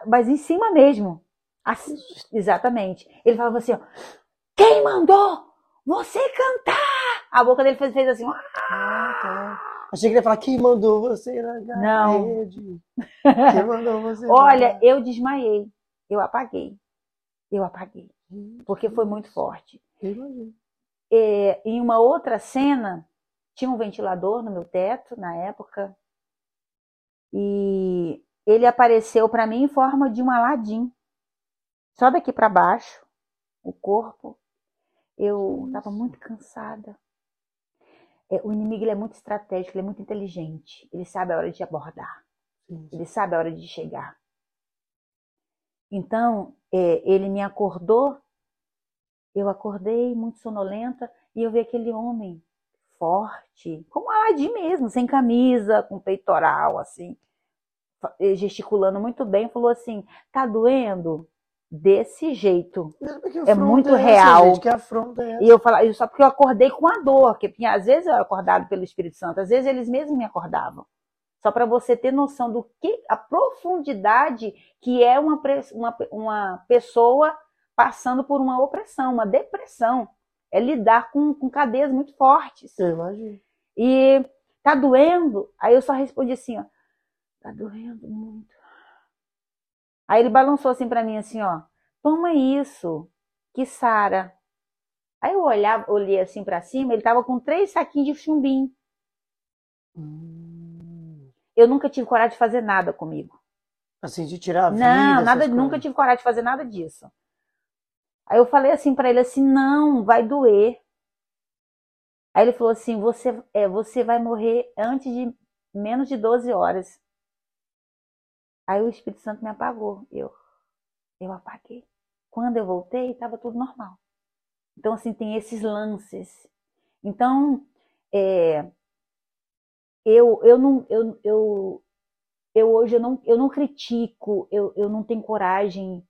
Mas em cima mesmo. Assim, exatamente. Ele falava assim, ó. Quem mandou você cantar? A boca dele fez, fez assim. Ah, tá. Achei que ele ia falar, quem mandou você na Não. rede? Quem mandou você Olha, eu desmaiei. Eu apaguei. Eu apaguei. Porque foi muito forte. É, em uma outra cena, tinha um ventilador no meu teto na época. E ele apareceu para mim em forma de um aladim. Só daqui para baixo, o corpo. Eu estava muito cansada. É, o inimigo é muito estratégico, ele é muito inteligente. Ele sabe a hora de abordar. Sim. Ele sabe a hora de chegar. Então, é, ele me acordou, eu acordei muito sonolenta e eu vi aquele homem forte, como Aladim mesmo, sem camisa, com peitoral, assim, gesticulando muito bem, falou assim: tá doendo? Desse jeito. Que É afronta muito essa, real. gente? Que afronta é essa? E eu falava, só porque eu acordei com a dor, porque tinha- às vezes eu era acordado pelo Espírito Santo, às vezes eles mesmos me acordavam. Só para você ter noção do que a profundidade que é uma, uma, uma pessoa passando por uma opressão, uma depressão. É lidar com, com cadeias muito fortes. Eu imagino. E tá doendo? Aí eu só respondi assim, ó, tá doendo muito. Aí ele balançou assim pra mim assim, ó, toma isso, que sara. Aí eu olhava, olhei assim pra cima, ele tava com três saquinhos de chumbim. Hum. Eu nunca tive coragem de fazer nada comigo. Assim, de tirar a vida. Não, nada, nunca coisas. tive coragem de fazer nada disso. Aí eu falei assim pra ele assim, não, vai doer. Aí ele falou assim, você, é, você vai morrer antes de menos de 12 horas. Aí o Espírito Santo me apagou. Eu, eu apaguei. Quando eu voltei, estava tudo normal. Então, assim, tem esses lances. Então, é, eu, eu não, eu, eu, eu hoje eu não, eu não critico, eu, eu não tenho coragem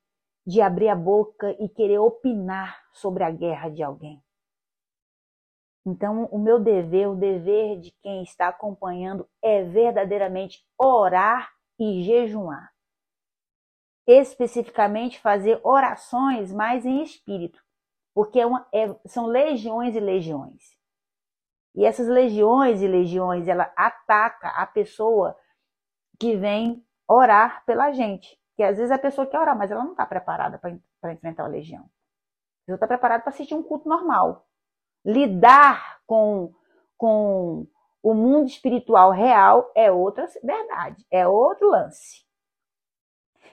de abrir a boca e querer opinar sobre a guerra de alguém. Então, o meu dever, o dever de quem está acompanhando é verdadeiramente orar e jejuar. Especificamente fazer orações mais em espírito, porque é uma- é- são legiões e legiões. E essas legiões e legiões, ela ataca a pessoa que vem orar pela gente. Que às vezes a pessoa quer orar, mas ela não está preparada para enfrentar a legião. Ela está preparada para assistir um culto normal. Lidar com, com o mundo espiritual real é outra verdade, é outro lance.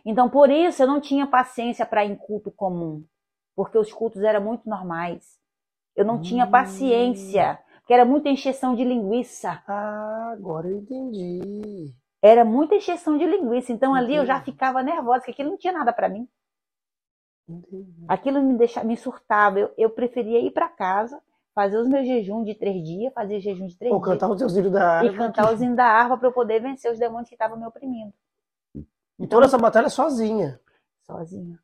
Então, por isso, eu não tinha paciência para ir em culto comum, porque os cultos eram muito normais. Eu não tinha Hum. paciência, porque era muita encheção de linguiça. Ah, agora eu entendi. Era muita encheção de linguiça. Então, ali eu já Entendi. ficava nervosa, porque aquilo não tinha nada para mim. Entendi. Aquilo me deixava, me surtava. Eu, eu preferia ir para casa, fazer os meus jejuns de três dias, fazer jejum de três Ou dias. cantar os teus da e árvore. cantar os hinos da harpa para eu poder vencer os demônios que estavam me oprimindo. E toda essa batalha sozinha. Sozinha.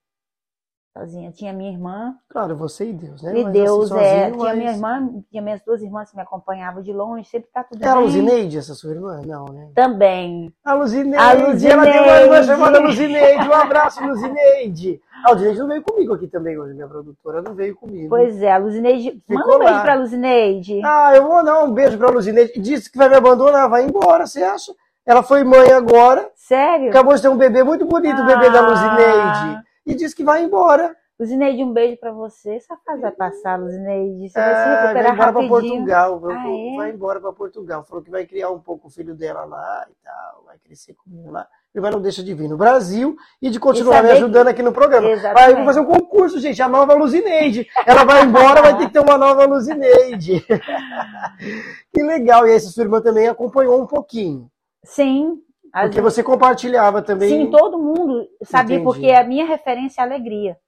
Sozinha. Tinha minha irmã, Claro, você e Deus, né? e Mas, Deus assim, é. sozinho, Tinha mas- minha irmã, tinha minhas duas irmãs que me acompanhavam de longe, sempre tá tudo Era a bem. Luzineide, essa sua irmã? Não, né? Também. A Luzineide, A ela tem uma irmã Luzineide. chamada Luzineide. Um abraço, Luzineide. A Luzineide não veio comigo aqui também hoje, minha produtora não veio comigo. Pois é, a Luzineide. Manda Ficou um beijo lá. pra Luzineide. Ah, eu vou dar um beijo pra Luzineide. Disse que vai me abandonar, vai embora, você acha? Ela foi mãe agora, Sério? acabou de ter um bebê muito bonito, o bebê da Ah. Luzineide. E disse que vai embora. Luzineide, um beijo pra você. Essa fase vai passar, Luzineide. Você vai se É, vai recuperar embora para. Portugal. vai- Ah, é? Vai embora para Portugal. Falou que vai criar um pouco o filho dela lá e tal. Vai crescer comigo lá. Mas não deixa de vir no Brasil e de continuar me ajudando aqui no programa. Exatamente. Vou fazer um concurso, gente. A nova Luzineide. Ela vai embora, vai ter que ter uma nova Luzineide. que legal. E aí, sua irmã também acompanhou um pouquinho. Sim. Porque você compartilhava também. Sim, todo mundo sabia, Entendi. porque a minha referência é a alegria.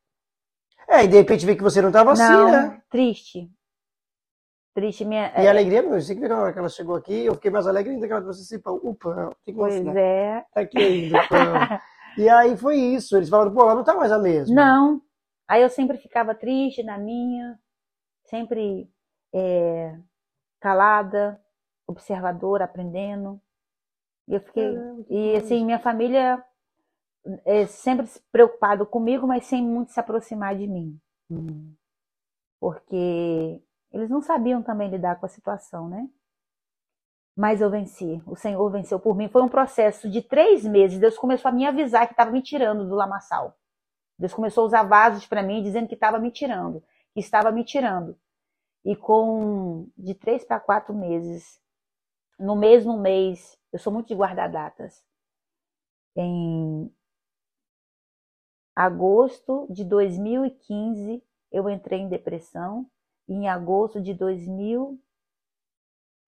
É, e de repente vê que você não estava assim, né? triste. Triste. Minha, E é, a alegria, meu, você que vê que na hora que ela chegou aqui, eu fiquei mais alegre ainda que ela trouxe esse pão. O pão, tem que pois é. Tá aqui ainda pão. E aí foi isso. Eles falaram, pô, ela não tá mais a mesma. Não. Aí eu sempre ficava triste na minha, sempre é, calada, observadora, aprendendo. E eu fiquei. Caramba, E assim, minha família é sempre se preocupado comigo, mas sem muito se aproximar de mim. Hum. porque eles não sabiam também lidar com a situação, né? Mas eu venci, o Senhor venceu por mim. Foi um processo de três meses. Deus começou a me avisar que estava me tirando do lamaçal. Deus começou a usar vasos para mim, dizendo que estava me tirando, que estava me tirando. E com de três para quatro meses, no mesmo mês, eu sou muito de guardar datas. Em agosto de 2015, eu entrei em depressão. E em agosto de 2000,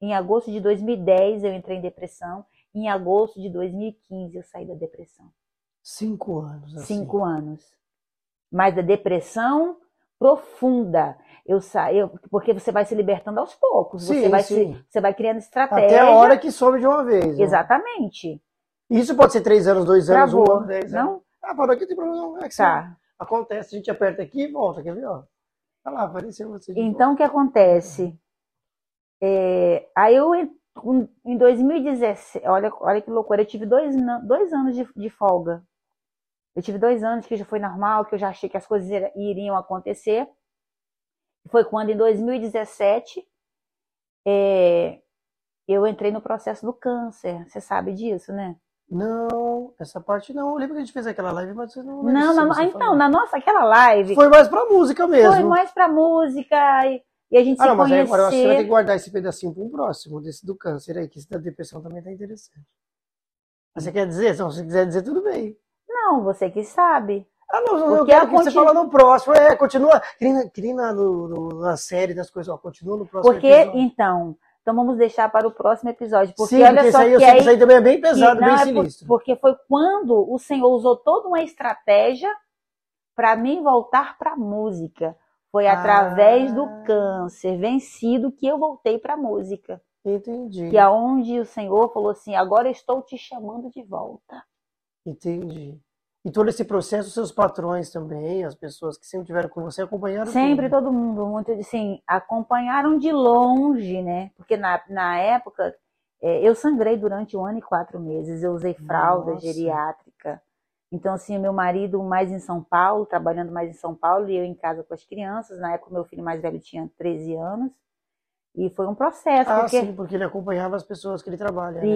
em agosto de 2010 eu entrei em depressão. Em agosto de 2015 eu saí da depressão. Cinco anos. Assim. Cinco anos. Mas da depressão profunda. Eu saí, porque você vai se libertando aos poucos. Você Sim, vai sim. se, você vai criando estratégia. Até a hora que sobe de uma vez. né? Exatamente. Isso pode ser três anos, dois anos, um Travou. ano, dez anos. Não? Ah, parou aqui, não tem problema. não. É que Tá. Acontece, a gente aperta aqui e volta, quer ver? Ó. Olha lá, apareceu você. Então, o que acontece? É, aí eu, em 2017, olha, olha que loucura, eu tive dois, dois anos de, de folga. Eu tive dois anos que já foi normal, que eu já achei que as coisas iriam acontecer. Foi quando, em 2017, é, eu entrei no processo do câncer. Você sabe disso, né? Não, essa parte não. Eu lembro que a gente fez aquela live, mas você não lembra Não, na- então, falou. na nossa, aquela live, Foi mais pra música mesmo. foi mais pra música e, e a gente Ah, se não, mas conhecer. agora eu acho que você vai ter que guardar esse pedacinho para um próximo, desse do câncer aí, que esse da depressão também tá interessante. Mas você quer dizer? Se você quiser dizer, tudo bem. Não, você que sabe. Ah, não, eu Porque quero que você fala no próximo. É, continua. Cria na, série das coisas, ó, continua no próximo Porque, episódio. então, então vamos deixar para o próximo episódio. Porque Sim, olha porque só isso aí, que que aí, isso aí também é bem que- pesado, não, bem é por- sinistro. porque foi quando o Senhor usou toda uma estratégia para mim voltar para a música. Foi Ah. através do câncer vencido que eu voltei para a música. Entendi. Que é onde o Senhor falou assim: agora estou te chamando de volta. Entendi. E todo esse processo, seus patrões também, as pessoas que sempre tiveram com você, acompanharam Sempre tudo. todo mundo, muito assim, acompanharam de longe, né? Porque na, na época é, eu sangrei durante um ano e quatro meses. Eu usei fralda Nossa. geriátrica. Então, assim, meu marido mais em São Paulo, trabalhando mais em São Paulo, e eu em casa com as crianças. Na época, meu filho mais velho tinha 13 anos. E foi um processo, Ah, porque. sim, porque ele acompanhava as pessoas que ele trabalha, né?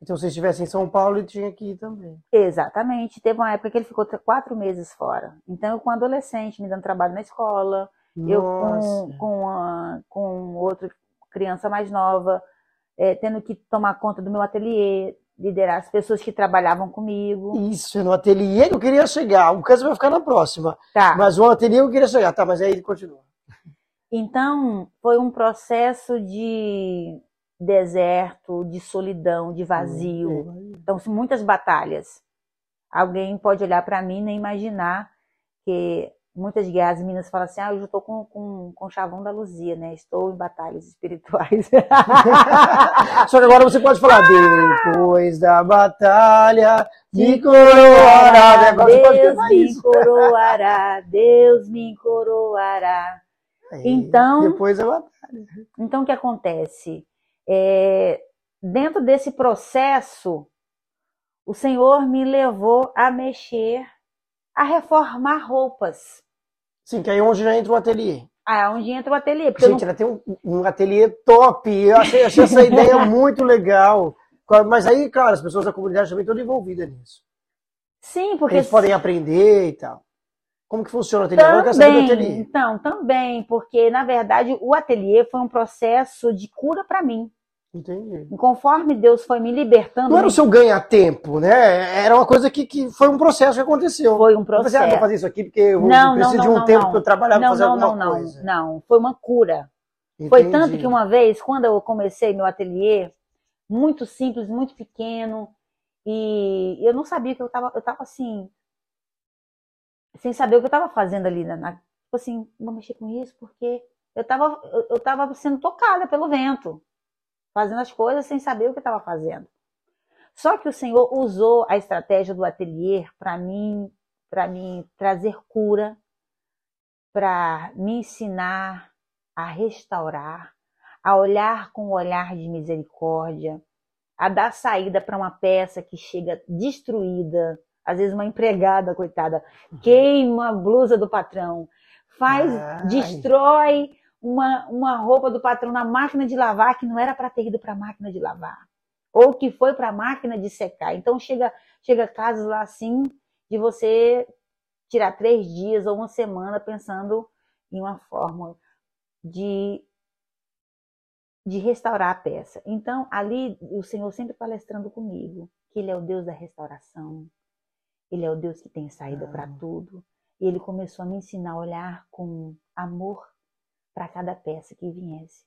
Então, se estivesse em São Paulo, ele tinha que ir também. exatamente. Teve uma época que ele ficou quatro meses fora. Então, eu com adolescente, me dando trabalho na escola, eu Nossa. com, com, a- com outra criança mais nova, é, tendo que tomar conta do meu ateliê, liderar as pessoas que trabalhavam comigo. Isso, é no ateliê que eu queria chegar. O caso vai ficar na próxima. Tá. Mas o ateliê eu queria chegar. Tá, mas aí ele continua. Então, foi um processo de deserto, de solidão, de vazio. Então, são muitas batalhas. Alguém pode olhar para mim e nem imaginar que muitas guias meninas falam assim: ah, eu já estou com, com, com o chavão da Luzia, né? Estou em batalhas espirituais. Só que agora você pode falar, depois da batalha, me coroará. né? Você pode Deus me isso. coroará, Deus me coroará. Então- Depois da batalha. Então, o que acontece? É, dentro desse processo, o Senhor me levou a mexer, a reformar roupas. Sim, que aí onde já entra o ateliê. Ah, onde entra o ateliê. Gente, ela tem um, um ateliê top. Eu achei, achei essa ideia muito legal. Mas aí, claro, as pessoas da comunidade também estão envolvidas nisso. não... Sim, porque Eles podem aprender e tal. Como que funciona o ateliê? Saber do Também, ateliê. então, também, porque na verdade o ateliê foi um processo de cura para mim. Entendi. E conforme Deus foi me libertando, Não era o seu ganha-tempo, né? Era uma coisa que, que foi um processo que aconteceu. foi um Eu falei assim, ah, processo. vou fazer isso aqui porque eu Não, não, preciso de não, um não, tempo não. para eu trabalhar, Não, fazer não, alguma não, não, coisa. não. Foi uma cura. Foi tanto que uma vez, quando eu comecei meu ateliê, muito simples, muito pequeno, e eu não sabia que eu estava, eu tava assim, sem saber o que eu estava fazendo ali, na, na- tipo assim, vou mexer com isso, porque eu estava eu, eu tava sendo tocada pelo vento, fazendo as coisas sem saber o que estava fazendo. Só que o Senhor usou a estratégia do ateliê para mim, para mim trazer cura, para me ensinar a restaurar, a olhar com um olhar de misericórdia, a dar saída para uma peça que chega destruída, às vezes uma empregada, coitada, queima a blusa do patrão, faz, Ai. destrói uma, uma roupa do patrão na máquina de lavar que não era para ter ido para a máquina de lavar, ou que foi para a máquina de secar. Então chega chega casos lá assim de você tirar três dias ou uma semana pensando em uma forma de de restaurar a peça. Então, ali o Senhor sempre palestrando comigo, que ele é o Deus da restauração. Ele é o Deus que tem saída para Ah. tudo. E ele começou a me ensinar a olhar com amor para cada peça que viesse.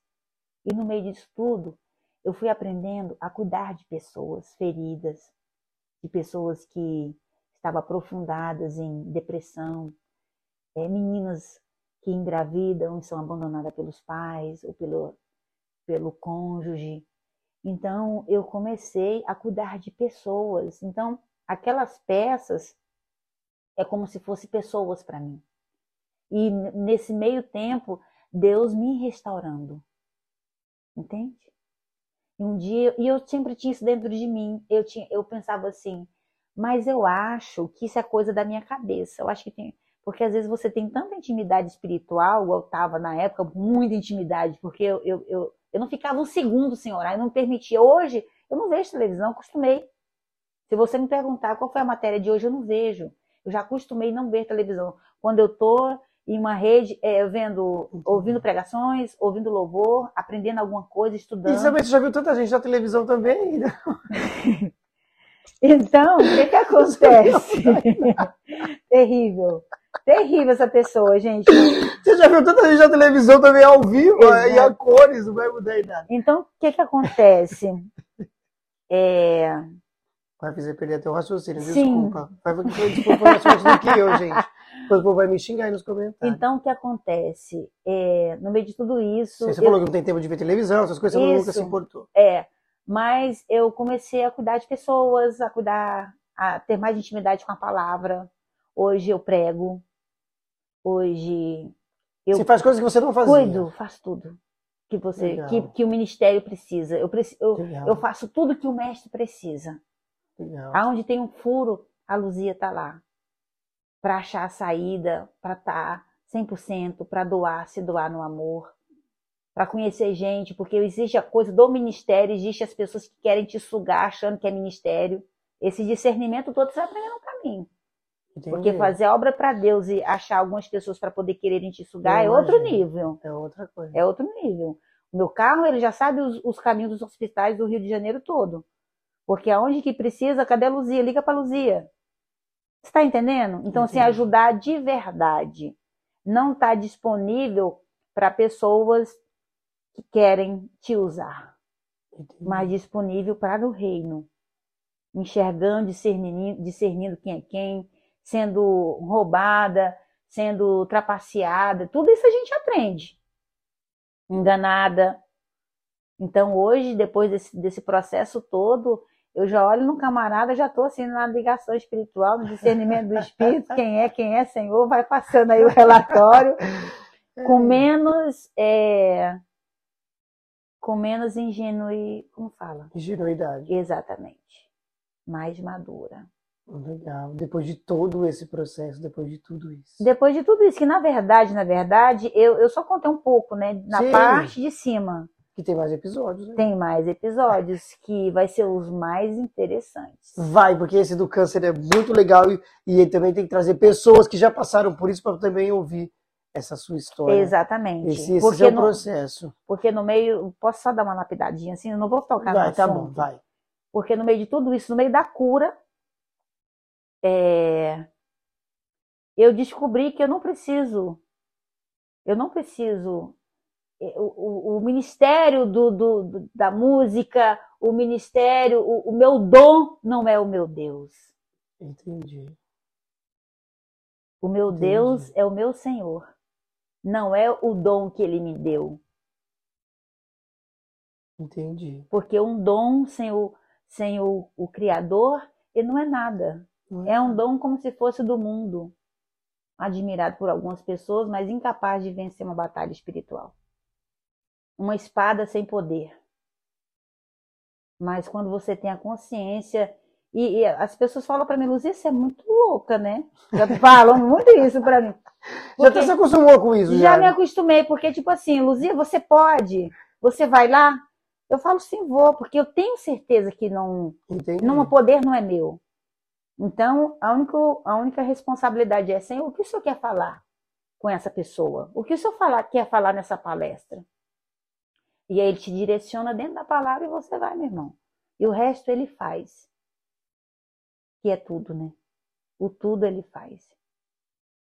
E no meio disso tudo, eu fui aprendendo a cuidar de pessoas feridas, de pessoas que estavam aprofundadas em depressão, eh, meninas que engravidam e são abandonadas pelos pais ou pelo, pelo cônjuge. Então, eu comecei a cuidar de pessoas. Então, aquelas peças é como se fossem pessoas para mim. E nesse meio tempo, Deus me restaurando. Entende? E um dia, e eu sempre tinha isso dentro de mim. Eu, tinha, eu pensava assim, mas eu acho que isso é coisa da minha cabeça. Eu acho que tem. Porque às vezes você tem tanta intimidade espiritual, eu estava na época, muita intimidade, porque eu, eu, eu, eu não ficava um segundo sem orar, eu não permitia. Hoje, eu não vejo televisão, acostumei. Se você me perguntar qual foi a matéria de hoje, eu não vejo. Eu já acostumei não ver televisão. Quando eu tô em uma rede, é, vendo, ouvindo pregações, ouvindo louvor, aprendendo alguma coisa, estudando. também você já viu tanta gente na televisão também? né? Então, o que que acontece? Terrível. Terrível essa pessoa, gente. Você já viu tanta gente na televisão também ao vivo Exato. e a cores, não vai mudar nada. Então, o que que acontece? É, Vai fazer perder até o raciocínio, Sim. desculpa. Vai fazer desculpa forte do que eu, gente. Depois o povo vai me xingar aí nos comentários. então, o que acontece? É, no meio de tudo isso, Você eu- falou que não tem tempo de ver televisão, essas coisas, você nunca se importou. É, mas eu comecei a cuidar de pessoas, a cuidar, a ter mais intimidade com a palavra. Hoje eu prego. Hoje eu Você faz coisas que você não fazia. cuido, faço tudo que você, que, que o ministério precisa. Eu, eu, eu faço tudo que o mestre precisa. Legal. Aonde tem um furo, a Luzia tá lá. Para achar a saída, para estar 100%, para doar, se doar no amor, para conhecer gente, porque existe a coisa do ministério, existe as pessoas que querem te sugar achando que é ministério. Esse discernimento todo você vai aprender no caminho. Entendi. Porque fazer obra para Deus e achar algumas pessoas para poder quererem te sugar Eu é outro nível. É outra coisa. É outro nível. O meu carro, ele já sabe os, os caminhos dos hospitais do Rio de Janeiro todo. Porque aonde que precisa, cadê a Luzia? Liga para Luzia. Você está entendendo? Então, assim, Entendi. ajudar de verdade. Não está disponível para pessoas que querem te usar, Entendi. mas disponível para o reino. Enxergando, discernindo, discernindo quem é quem, sendo roubada, sendo trapaceada. Tudo isso a gente aprende enganada. Então hoje, depois desse, desse processo todo, eu já olho no camarada, já estou assim na ligação espiritual, no discernimento do espírito, quem é, quem é Senhor, vai passando aí o relatório, com menos, é, com menos ingenui, como fala? Ingenuidade. Exatamente, mais madura. Legal. Depois de todo esse processo, depois de tudo isso. Depois de tudo isso, que na verdade, na verdade, eu, eu só contei um pouco, né, na Sim. parte de cima. Que tem mais episódios, né? Tem mais episódios que vai ser os mais interessantes. Vai, porque esse do câncer é muito legal e, e ele também tem que trazer pessoas que já passaram por isso para também ouvir essa sua história. Exatamente. Esse, esse porque é o no, processo. porque no meio, posso só dar uma lapidadinha assim, eu não vou tocar Vai, no tá assunto, bom, vai. porque no meio de tudo isso, no meio da cura, é, eu descobri que eu não preciso, eu não preciso, o, o, o ministério do, do- da música, o ministério, o, o meu dom não é o meu Deus. Entendi. O meu Entendi. Deus é o meu Senhor. Não é o dom que ele me deu. Entendi. Porque um dom sem o, sem o, o Criador, ele não é nada. É um dom como se fosse do mundo. Admirado por algumas pessoas, mas incapaz de vencer uma batalha espiritual. Uma espada sem poder. Mas quando você tem a consciência. E, e as pessoas falam para mim, Luzia, você é muito louca, né? Já falam muito isso para mim. Já até se acostumou com isso, Já já. me acostumei, porque, tipo assim, Luzia, você pode? Você vai lá? Eu falo sim, vou, porque eu tenho certeza que não, Entendi. não, o poder não é meu. Então, a única, a única responsabilidade é, Senhor, o que o Senhor quer falar com essa pessoa? O que o Senhor falar, quer falar nessa palestra? E aí ele te direciona dentro da palavra e você vai, meu irmão. E o resto ele faz. Que é tudo, né? O tudo ele faz.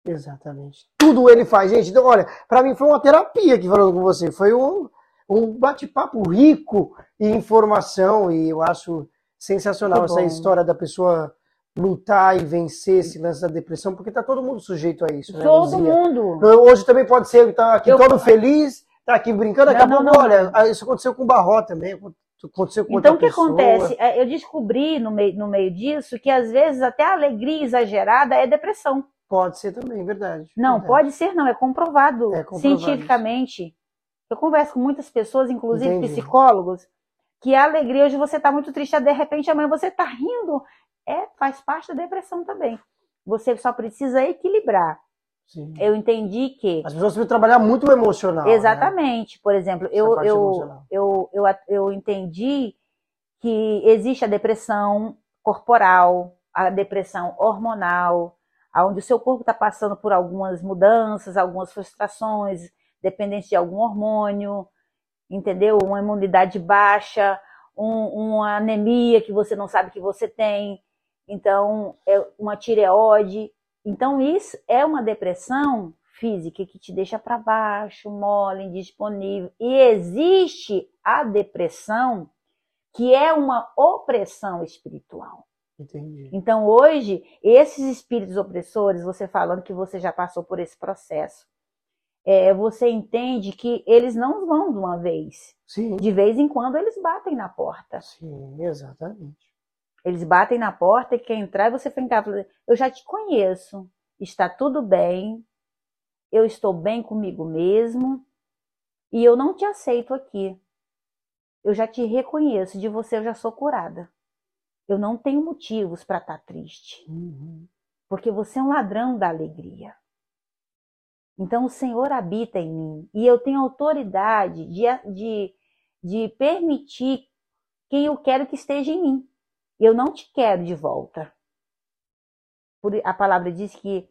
Exatamente. Tudo ele faz, gente. Então, olha, para mim foi uma terapia aqui falando com você. Foi um, um bate-papo rico em informação e eu acho sensacional essa história da pessoa lutar e vencer esse lance da depressão, porque tá todo mundo sujeito a isso, né, Todo Luzia? mundo. Hoje também pode ser que tá aqui Eu- todo feliz, tá aqui brincando, daqui Não, a pouco, olha, isso aconteceu com o Barró também, aconteceu com Então, o que pessoa. acontece? É, Eu descobri no meio, no meio disso que às vezes até a alegria exagerada é depressão. Pode ser também, verdade. Não, verdade. pode ser, não, é comprovado, É comprovado cientificamente. Eu converso com muitas pessoas, inclusive Entendi. psicólogos, que a alegria hoje você está muito triste, de repente amanhã você está rindo. É, faz parte da depressão também. Você só precisa equilibrar. Sim. Eu entendi que As pessoas precisam trabalhar muito o emocional. né? Exatamente. Por exemplo, eu, eu, eu, eu, eu entendi que existe a depressão corporal, a depressão hormonal, onde o seu corpo está passando por algumas mudanças, algumas frustrações, dependente de algum hormônio, entendeu? Uma imunidade baixa, um- uma anemia que você não sabe que você tem, então é uma tireoide. Então isso é uma depressão física que te deixa para baixo, mole, indisponível. E existe a depressão que é uma opressão espiritual. Entendi. Então, hoje, esses espíritos opressores, você falando que você já passou por esse processo, é, você entende que eles não vão de uma vez. Sim, De vez em quando, eles batem na porta. sim, exatamente. Eles batem na porta e quer entrar e você fica Eu já te conheço, está tudo bem, eu estou bem comigo mesmo e eu não te aceito aqui. Eu já te reconheço, de você eu já sou curada. Eu não tenho motivos para estar triste. Uhum. porque você é um ladrão da alegria. Então o Senhor habita em mim e eu tenho autoridade de, de, de permitir quem eu quero que esteja em mim. Eu não te quero de volta. A palavra diz que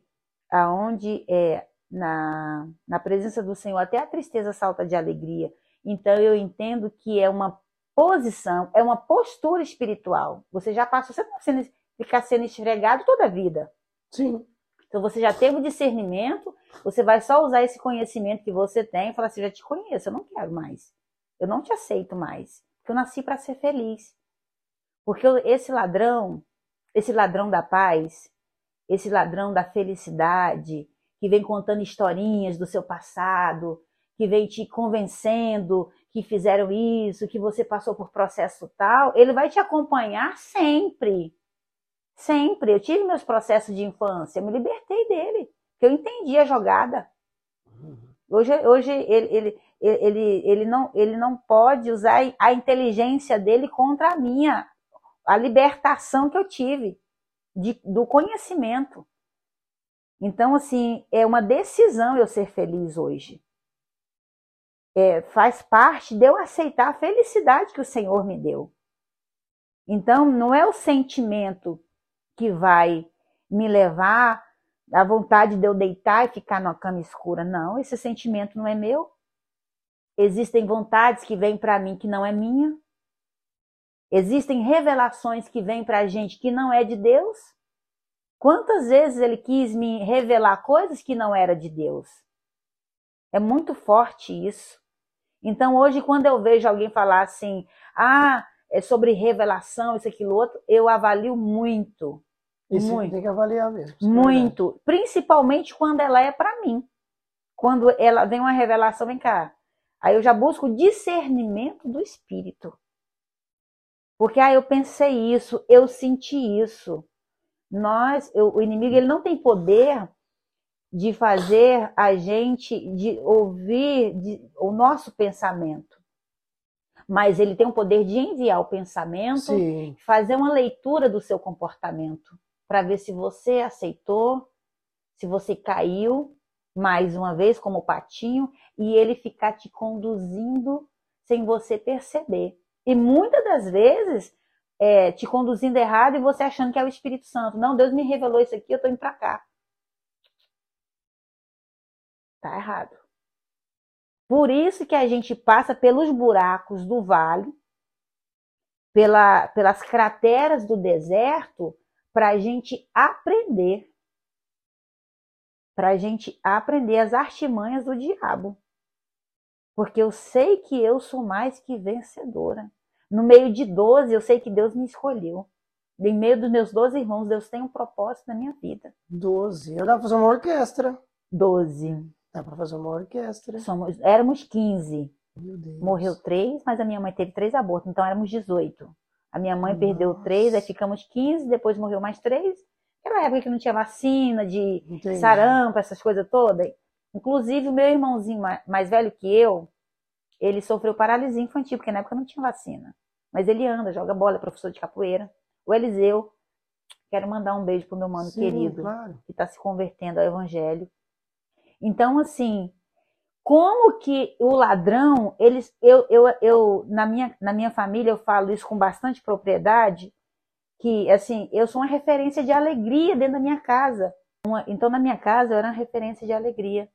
aonde é na, na presença do Senhor até a tristeza salta de alegria. Então eu entendo que é uma posição, é uma postura espiritual. Você já passou, você não sendo- ficar sendo esfregado toda a vida. Sim, Então você já teve o discernimento, você vai só usar esse conhecimento que você tem e falar assim, já te conheço, eu não quero mais. Eu não te aceito mais. Porque eu nasci para ser feliz. Porque esse ladrão, esse ladrão da paz, esse ladrão da felicidade, que vem contando historinhas do seu passado, que vem te convencendo que fizeram isso, que você passou por processo tal, ele vai te acompanhar sempre. Sempre. Eu tive meus processos de infância, me libertei dele, porque eu entendi a jogada. Hoje, hoje ele, ele, ele, ele, não, ele não pode usar a inteligência dele contra a minha, a libertação que eu tive de, do conhecimento. Então, assim, é uma decisão eu ser feliz hoje. é, faz parte de eu aceitar a felicidade que o Senhor me deu. Então, não é o sentimento que vai me levar à vontade de eu deitar e ficar numa cama escura. Não, esse sentimento não é meu. Existem vontades que vêm para mim que não é minha. Existem revelações que vêm para a gente que não é de Deus. Quantas vezes ele quis me revelar coisas que não era de Deus? É muito forte isso. Então, hoje, quando eu vejo alguém falar assim, ah, é sobre revelação, isso, aquilo, outro, eu avalio muito. Isso muito. tem que avaliar mesmo. é Muito. Principalmente quando ela é para mim. Quando ela vem uma revelação, vem cá. Aí eu já busco discernimento do espírito. Porque ah, eu pensei isso, eu senti isso. Nós, eu, o inimigo, ele não tem poder de fazer a gente de ouvir de, o nosso pensamento. Mas ele tem o poder de enviar o pensamento, Sim. fazer uma leitura do seu comportamento, para ver se você aceitou, se você caiu mais uma vez como patinho e ele ficar te conduzindo sem você perceber. E muitas das vezes é, te conduzindo errado e você achando que é o Espírito Santo. Não, Deus me revelou isso aqui, eu tô indo para cá. Tá errado. Por isso que a gente passa pelos buracos do vale, pela, pelas crateras do deserto, para a gente aprender. Para a gente aprender as artimanhas do diabo. Porque eu sei que eu sou mais que vencedora. No meio de 12, eu sei que Deus me escolheu. Em meio dos meus 12 irmãos, Deus tem um propósito na minha vida. 12. Eu dá pra fazer uma orquestra. 12. Dá pra fazer uma orquestra. Somos, éramos 15. Meu Deus. Morreu três, mas a minha mãe teve três abortos, então éramos 18. A minha mãe perdeu Nossa. três, aí ficamos 15, depois morreu mais três. Aquela época que não tinha vacina, de Entendi. sarampo, essas coisas todas. Inclusive, o meu irmãozinho ma- mais velho que eu, ele sofreu paralisia infantil, porque na época não tinha vacina. Mas ele anda, joga bola, é professor de capoeira. O Eliseu, quero mandar um beijo pro meu mano Sim, querido Claro. que está se convertendo ao evangelho. Então, assim, como que o ladrão, eles, eu, eu, eu na, minha, na minha família, eu falo isso com bastante propriedade, que, assim, eu sou uma referência de alegria dentro da minha casa. Uma- então, na minha casa, eu era uma referência de alegria.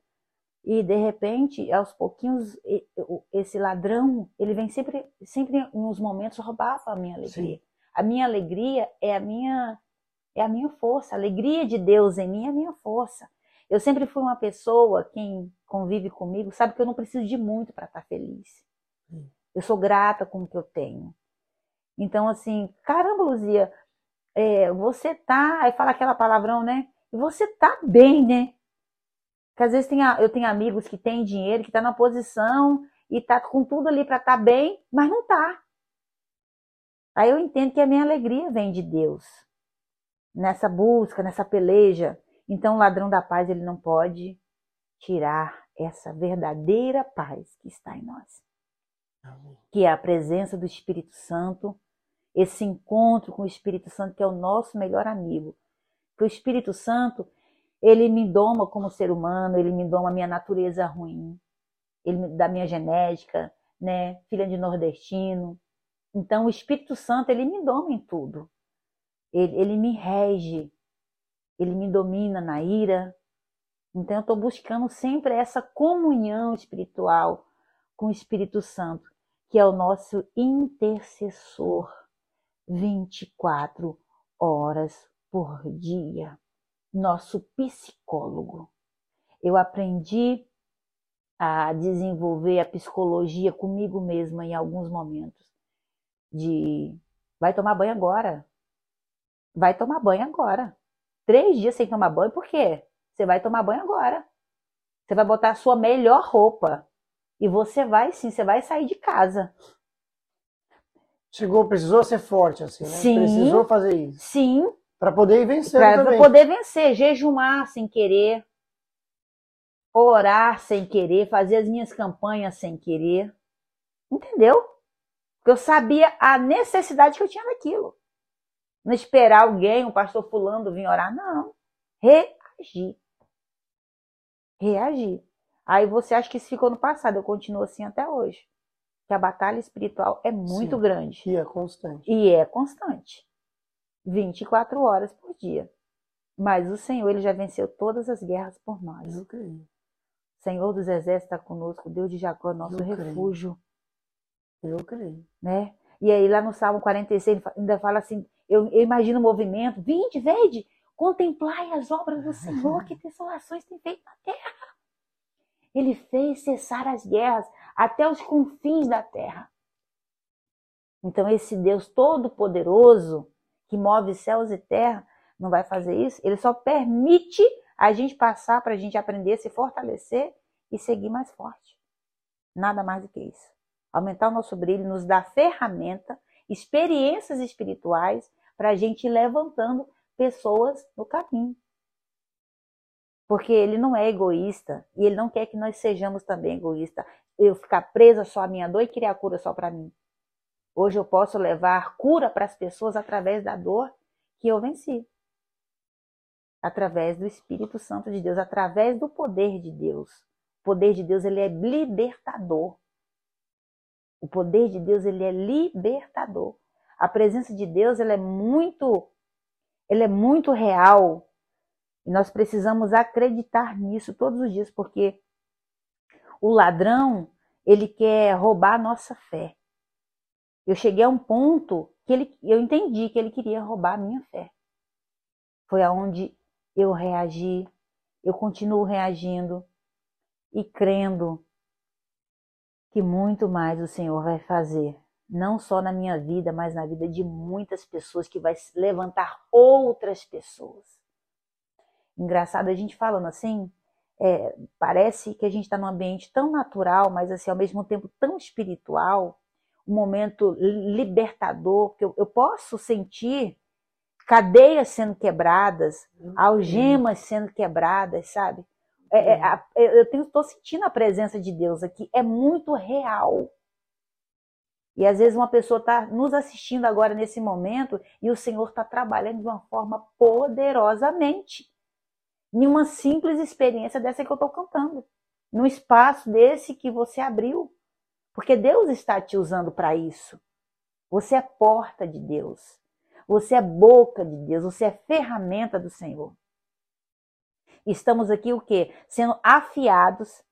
E, de repente, aos pouquinhos, esse ladrão, ele vem sempre, sempre em uns momentos roubar a minha alegria. A minha alegria é a minha, é a minha força. A alegria de Deus em mim é a minha força. Eu sempre fui uma pessoa, quem convive comigo, sabe que eu não preciso de muito para estar feliz. Hum. Eu sou grata com o que eu tenho. Então, assim, caramba, Luzia, é, você tá. Aí fala aquela palavrão, né? Você tá bem, né? Porque às vezes tem eu tenho amigos que têm dinheiro, que tá na posição e tá com tudo ali para estar bem, mas não tá. Aí eu entendo que a minha alegria vem de Deus. Nessa busca, nessa peleja. Então o ladrão da paz, ele não pode tirar essa verdadeira paz que está em nós Amém. que é a presença do Espírito Santo, esse encontro com o Espírito Santo que é o nosso melhor amigo. Que o Espírito Santo, ele me doma como ser humano, ele me doma a minha natureza ruim, ele dá minha genética, né, filha de nordestino. Então o Espírito Santo, ele me doma em tudo. Ele, ele me rege, ele me domina na ira. Então eu estou buscando sempre essa comunhão espiritual com o Espírito Santo que é o nosso intercessor 24 horas por dia, nosso psicólogo. Eu aprendi a desenvolver a psicologia comigo mesma em alguns momentos. De vai tomar banho agora. Vai tomar banho agora. Três dias sem tomar banho, por quê? Você vai tomar banho agora. Você vai botar a sua melhor roupa. E você vai sim, você vai sair de casa. Chegou, precisou ser forte, assim, né? Sim. Precisou fazer isso. Sim, Pra poder ir vencendo para também. poder vencer, jejumar sem querer, orar sem querer, fazer as minhas campanhas sem querer. Entendeu? Porque eu sabia a necessidade que eu tinha daquilo. Não esperar alguém, o pastor fulano vir orar, não. Reagir. Reagir. Aí você acha que isso ficou no passado, eu continuo assim até hoje. Que a batalha espiritual é muito Sim. grande. E é constante. E é constante. 24 horas por dia. Mas o Senhor, ele já venceu todas as guerras por nós. Eu creio. Senhor dos exércitos está conosco, Deus de Jacó, nosso Eu creio. refúgio, Eu creio. né? E aí lá no Salmo 46 ele fa- ainda fala assim, eu, eu imagino o movimento, vinde, vede, contemplai as obras do Senhor, que desolações tem feito na terra. Ele fez cessar as guerras até os confins da terra. Então esse Deus todo-poderoso, que move céus e terra, não vai fazer isso? Ele só permite a gente passar para a gente aprender, se fortalecer e seguir mais forte. Nada mais do que isso. Aumentar o nosso brilho, nos dá ferramenta, experiências espirituais para a gente ir levantando pessoas no caminho. Porque ele não é egoísta e ele não quer que nós sejamos também egoístas. Eu ficar presa só à minha dor e criar cura só para mim. Hoje eu posso levar cura para as pessoas através da dor que eu venci através do Espírito Santo de Deus, através do poder de Deus. O poder de Deus ele é libertador. O poder de Deus ele é libertador. A presença de Deus ela é muito, ela é muito real. E nós precisamos acreditar nisso todos os dias, porque o ladrão ele quer roubar a nossa fé. Eu cheguei a um ponto que ele, eu entendi que ele queria roubar a minha fé. Foi aonde eu reagi, eu continuo reagindo e crendo que muito mais o Senhor vai fazer, não só na minha vida, mas na vida de muitas pessoas, que vai levantar outras pessoas. Engraçado a gente falando assim, é, parece que a gente está num ambiente tão natural, mas assim ao mesmo tempo tão espiritual, um momento libertador, porque eu, eu posso sentir cadeias sendo quebradas, algemas sendo quebradas, sabe? É, é, a, eu estou sentindo a presença de Deus aqui, é muito real. E às vezes uma pessoa está nos assistindo agora nesse momento e o Senhor está trabalhando de uma forma poderosamente. Em uma simples experiência dessa que eu estou contando. Num espaço desse que você abriu. Porque Deus está te usando para isso. Você é porta de Deus. Você é boca de Deus, você é ferramenta do Senhor. Estamos aqui o quê? Sendo afiados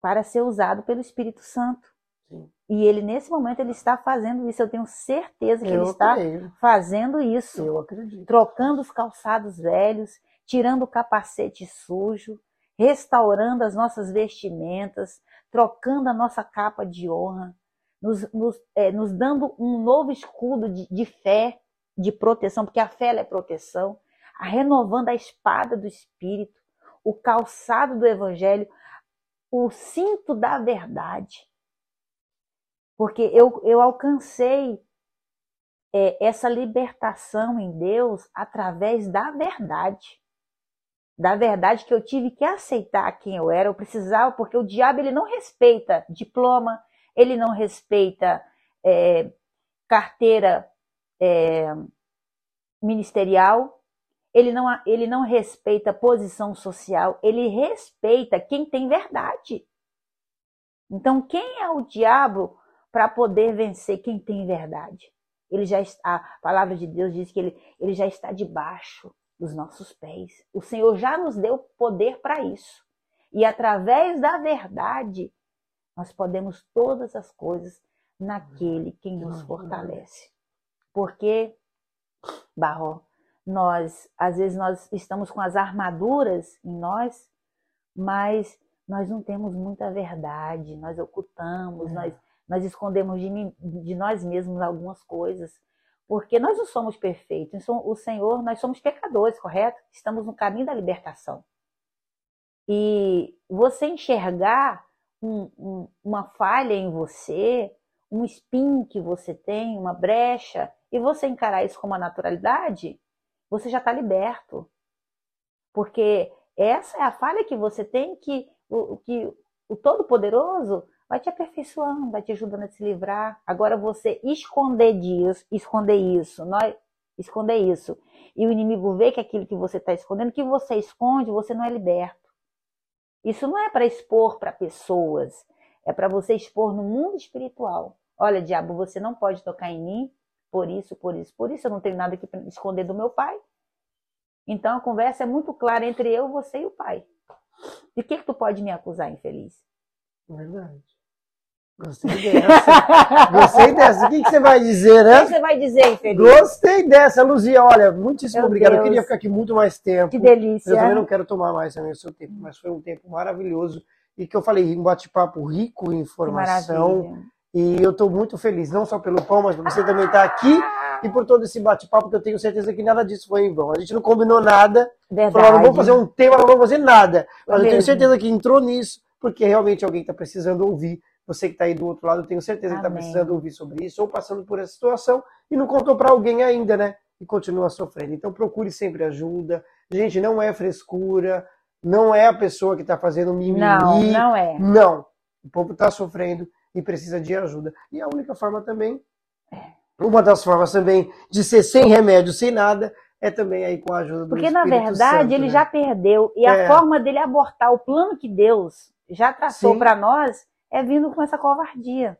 para ser usado pelo Espírito Santo. Sim. E ele nesse momento ele está fazendo isso, eu tenho certeza que Eu ele está creio. fazendo isso, Eu acredito. trocando os calçados velhos, tirando o capacete sujo, restaurando as nossas vestimentas, trocando a nossa capa de honra, nos, nos, é, nos dando um novo escudo de, de, fé, de proteção, porque a fé é proteção, a renovando a espada do Espírito, o calçado do Evangelho, o cinto da verdade. Porque eu, eu alcancei é, essa libertação em Deus através da verdade. Da verdade que eu tive que aceitar quem eu era, eu precisava, porque o diabo ele não respeita diploma, ele não respeita é, carteira é, ministerial, ele não, ele não respeita posição social, ele respeita quem tem verdade. Então, quem é o diabo para poder vencer quem tem verdade? Ele já está, a palavra de Deus diz que ele, ele já está debaixo dos nossos pés. O Senhor já nos deu poder para isso. E através da verdade, nós podemos todas as coisas naquele quem nos fortalece. Porque, Barro, nós, às vezes nós estamos com as armaduras em nós, mas nós não temos muita verdade, nós ocultamos, é. nós, nós escondemos de, mim, de nós mesmos algumas coisas, porque nós não somos perfeitos, o Senhor, nós somos pecadores, correto? Estamos no caminho da libertação. E você enxergar um, um, uma falha em você, um espinho que você tem, uma brecha, e você encarar isso com uma naturalidade, você já está liberto. Porque essa é a falha que você tem que o, que o Todo-Poderoso vai te aperfeiçoando, vai te ajudando a se livrar. Agora você esconder disso, esconder isso, nós esconder isso. E o inimigo vê que aquilo que você está escondendo, que você esconde, você não é liberto. Isso não é para expor para pessoas, é para você expor no mundo espiritual. Olha, diabo, você não pode tocar em mim por isso, por isso, por isso. Eu não tenho nada que esconder do meu pai. Então a conversa é muito clara entre eu, você e o pai. De que, que tu pode me acusar, infeliz? Verdade. Gostei dessa. Gostei dessa. O que, que, você vai dizer, né? O que você vai dizer, infeliz? Gostei dessa, Luzia. Olha, muitíssimo Meu obrigado. Deus. Eu queria ficar aqui muito mais tempo. Que delícia. Eu também não quero tomar mais também o seu tempo, mas foi um tempo maravilhoso. E que eu falei, um bate-papo rico em informação. E eu estou muito feliz, não só pelo pão, mas por você também estar tá aqui e por todo esse bate-papo, que eu tenho certeza que nada disso foi em vão. A gente não combinou nada. Verdade. Falou, não vamos fazer um tema, não vamos fazer nada. Mas eu tenho certeza que entrou nisso, porque realmente alguém está precisando ouvir. Você que está aí do outro lado, eu tenho certeza Amém. que está precisando ouvir sobre isso, ou passando por essa situação e não contou para alguém ainda, né? E continua sofrendo. Então procure sempre ajuda. Gente, não é frescura, não é a pessoa que está fazendo mimimi. Não, não é. Não. O povo está sofrendo e precisa de ajuda. E a única forma também, uma das formas também de ser sem remédio, sem nada, é também aí com a ajuda do Porque, Espírito na verdade, Santo, ele né? já perdeu. E é. a forma dele abortar o plano que Deus já traçou para nós é vindo com essa covardia.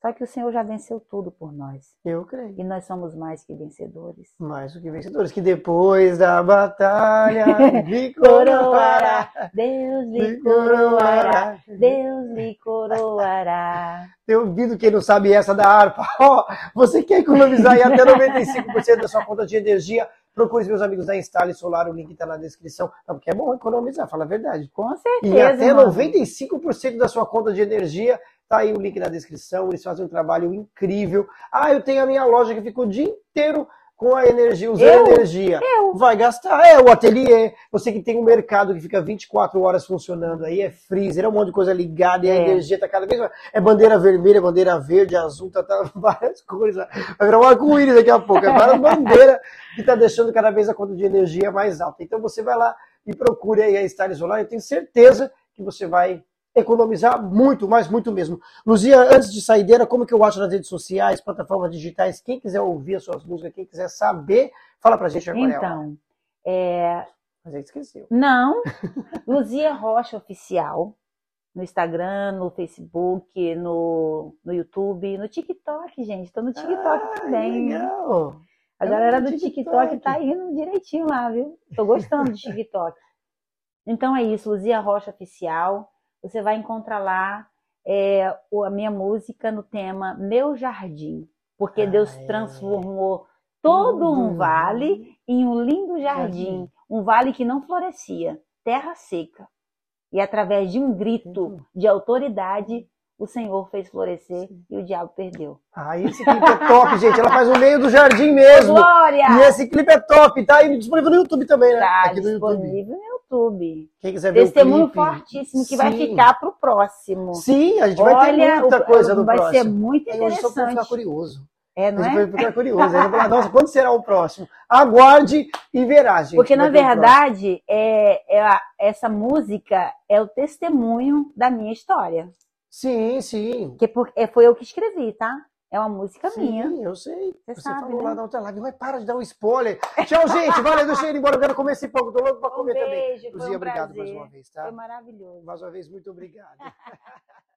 Só que o Senhor já venceu tudo por nós. Eu creio. E nós somos mais que vencedores. Mais do que vencedores. Que depois da batalha lhe coroará. Deus lhe coroará. Deus lhe coroará. Tem ouvido quem não sabe essa da harpa. Oh, você quer economizar aí até 95% da sua conta de energia? Procure os meus amigos da Instale Solar, o link está na descrição. Não, porque é bom economizar, fala a verdade. Com certeza. E até mano. 95% da sua conta de energia Tá aí o link na descrição, eles fazem um trabalho incrível. Ah, eu tenho a minha loja que fica o dia inteiro com a energia, usando eu? energia. Eu? Vai gastar. É, o ateliê. Você que tem um mercado que fica 24 horas funcionando aí, é freezer, é um monte de coisa ligada, e a é. energia tá cada vez mais. É bandeira vermelha, bandeira verde, azul, tá, tá várias coisas. Vai virar um arco-íris daqui a pouco. É várias bandeiras que tá deixando cada vez a conta de energia mais alta. Então você vai lá e procure aí a Style Solar. Eu tenho certeza que você vai economizar muito, mas muito mesmo. Luzia, antes de saideira, como que eu acho nas redes sociais, plataformas digitais? Quem quiser ouvir as suas músicas, quem quiser saber, fala pra gente agora. Então, é... Mas aí esqueceu. Não, Luzia Rocha Oficial, no Instagram, no Facebook, no, no YouTube, no TikTok, gente. Tô no TikTok ah, também. Legal. A galera do TikTok. TikTok tá indo direitinho lá, viu? Tô gostando do TikTok. Então é isso, Luzia Rocha Oficial você vai encontrar lá é, a minha música no tema Meu Jardim, porque ah, Deus é. transformou todo um vale em um lindo jardim, jardim, um vale que não florescia, terra seca. E através de um grito de autoridade, o Senhor fez florescer Sim. e o diabo perdeu. Ah, esse clipe é top, gente. Ela faz no meio do jardim mesmo. Glória! E esse clipe é top, tá aí disponível no YouTube também, né? Tá Aqui disponível no YouTube. Quem quiser ver Testemunho o clipe. fortíssimo que Sim. vai ficar pro próximo. Sim, a gente Olha, vai ter muita coisa no vai próximo. Vai ser muito interessante. Eu só pra ficar curioso. É, não a gente é? vai ficar curioso. Aí falar, nossa, quando será o próximo? Aguarde e verá, gente. Porque, na verdade, é, é a, essa música é o testemunho da minha história. Sim, sim. Que por, é, foi eu que escrevi, tá? É uma música sim, minha. Sim, eu sei. Você, Você sabe, falou né? lá na outra live, mas para de dar um spoiler. Tchau, gente. Valeu, deixa eu ir embora. Eu quero comer esse pão, tô louco pra um comer beijo, também. Luzia, um obrigado prazer. mais uma vez, tá? Foi maravilhoso. Mais uma vez, muito obrigado.